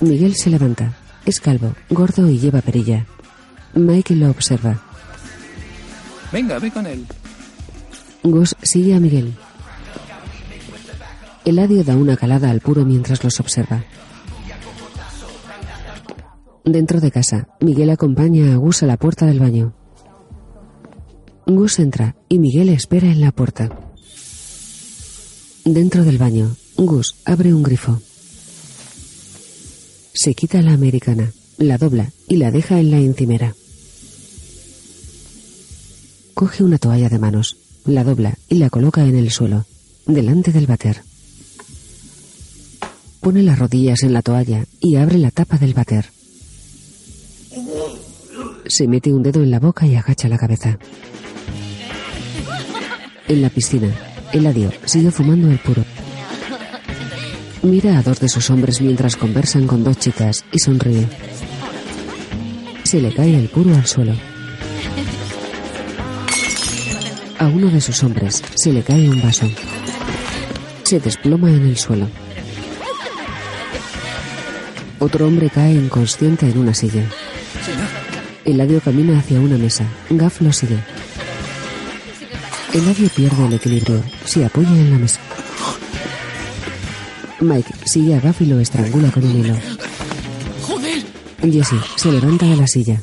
Miguel se levanta. Es calvo, gordo y lleva perilla. Mike lo observa. Venga, ve con él. Gus sigue a Miguel. Eladio da una calada al puro mientras los observa. Dentro de casa, Miguel acompaña a Gus a la puerta del baño. Gus entra y Miguel espera en la puerta. Dentro del baño, Gus abre un grifo. Se quita la americana, la dobla y la deja en la encimera. Coge una toalla de manos, la dobla y la coloca en el suelo, delante del bater. Pone las rodillas en la toalla y abre la tapa del bater. Se mete un dedo en la boca y agacha la cabeza. En la piscina, Eladio sigue fumando el puro. Mira a dos de sus hombres mientras conversan con dos chicas y sonríe. Se le cae el puro al suelo. A uno de sus hombres se le cae un vaso. Se desploma en el suelo. Otro hombre cae inconsciente en una silla. Eladio camina hacia una mesa. Gaff lo sigue. Eladio pierde el equilibrio. Se apoya en la mesa. Mike sigue a Gaff y lo estrangula con un hilo. ¡Joder! Jesse se levanta de la silla.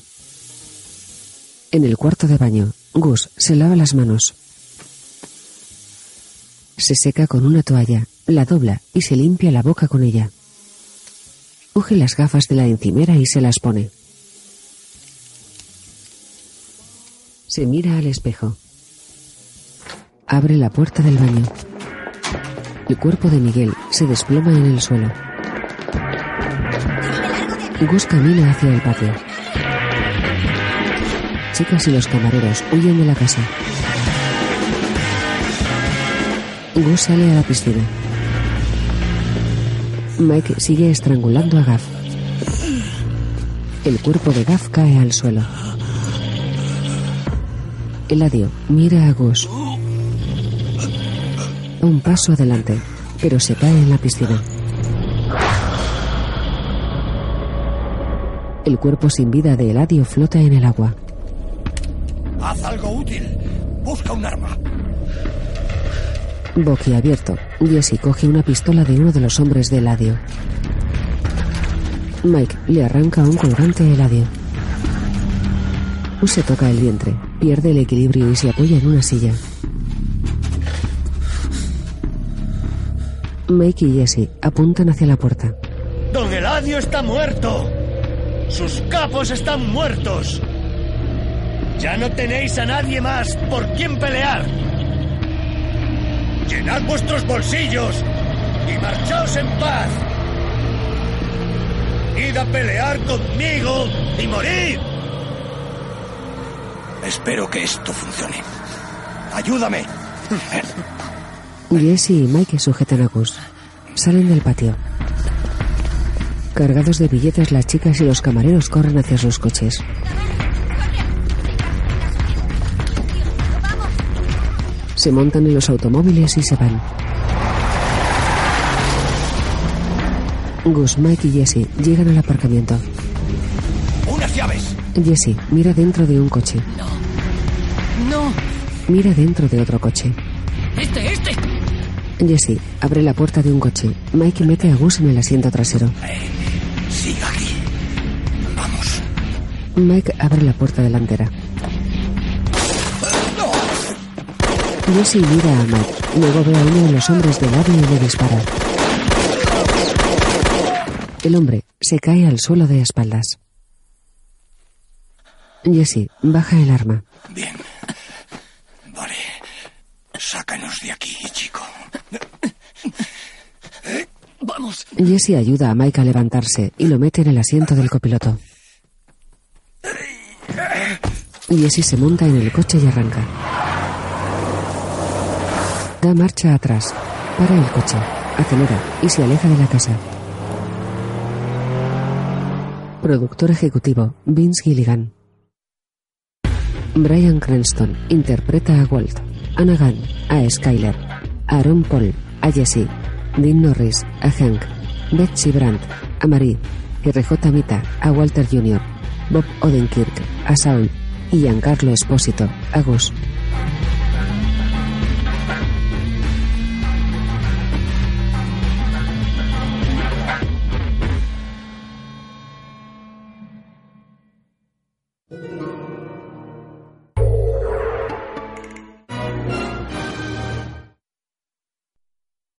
En el cuarto de baño, Gus se lava las manos. Se seca con una toalla, la dobla y se limpia la boca con ella. Coge las gafas de la encimera y se las pone. Se mira al espejo. Abre la puerta del baño. El cuerpo de Miguel se desploma en el suelo. Gus camina hacia el patio. Chicas y los camareros huyen de la casa. Gus sale a la piscina. Mike sigue estrangulando a Gaff. El cuerpo de Gaff cae al suelo. Eladio mira a Gus. Un paso adelante, pero se cae en la piscina. El cuerpo sin vida de Eladio flota en el agua. Haz algo útil. Busca un arma. Boquiabierto, Jesse coge una pistola de uno de los hombres de Eladio. Mike le arranca un colgante a Eladio. Se toca el vientre, pierde el equilibrio y se apoya en una silla. Mike y Jesse apuntan hacia la puerta. Don Eladio está muerto. Sus capos están muertos. Ya no tenéis a nadie más por quien pelear. Llenad vuestros bolsillos y marchaos en paz. Id a pelear conmigo y morir. Espero que esto funcione. Ayúdame. Jesse y Mike sujetan a Gus. Salen del patio. Cargados de billetes, las chicas y los camareros corren hacia sus coches. Se montan en los automóviles y se van. Gus, Mike y Jesse llegan al aparcamiento. Jesse mira dentro de un coche. ¡No! Mira dentro de otro coche. ¡Este, este! Jesse abre la puerta de un coche. Mike mete a Gus en el asiento trasero. Siga aquí. Vamos. Mike abre la puerta delantera. Jesse mira a Mike. Luego ve a uno de los hombres del lado y le dispara. El hombre se cae al suelo de espaldas. Jesse baja el arma. Bien. Vale. Sácanos de aquí, chico. ¡Vamos! Jesse ayuda a Mike a levantarse y lo mete en el asiento del copiloto. Jesse se monta en el coche y arranca. Da marcha atrás, para el coche, acelera y se aleja de la casa. Productor ejecutivo, Vince Gilligan. Brian Cranston interpreta a Walt, Anna Gunn a Skyler, Aaron Paul a Jesse, Dean Norris a Hank, Betsy Brandt a Marie, RJ Mita a Walter Jr., Bob Odenkirk a Saul y Giancarlo Espósito a Gus.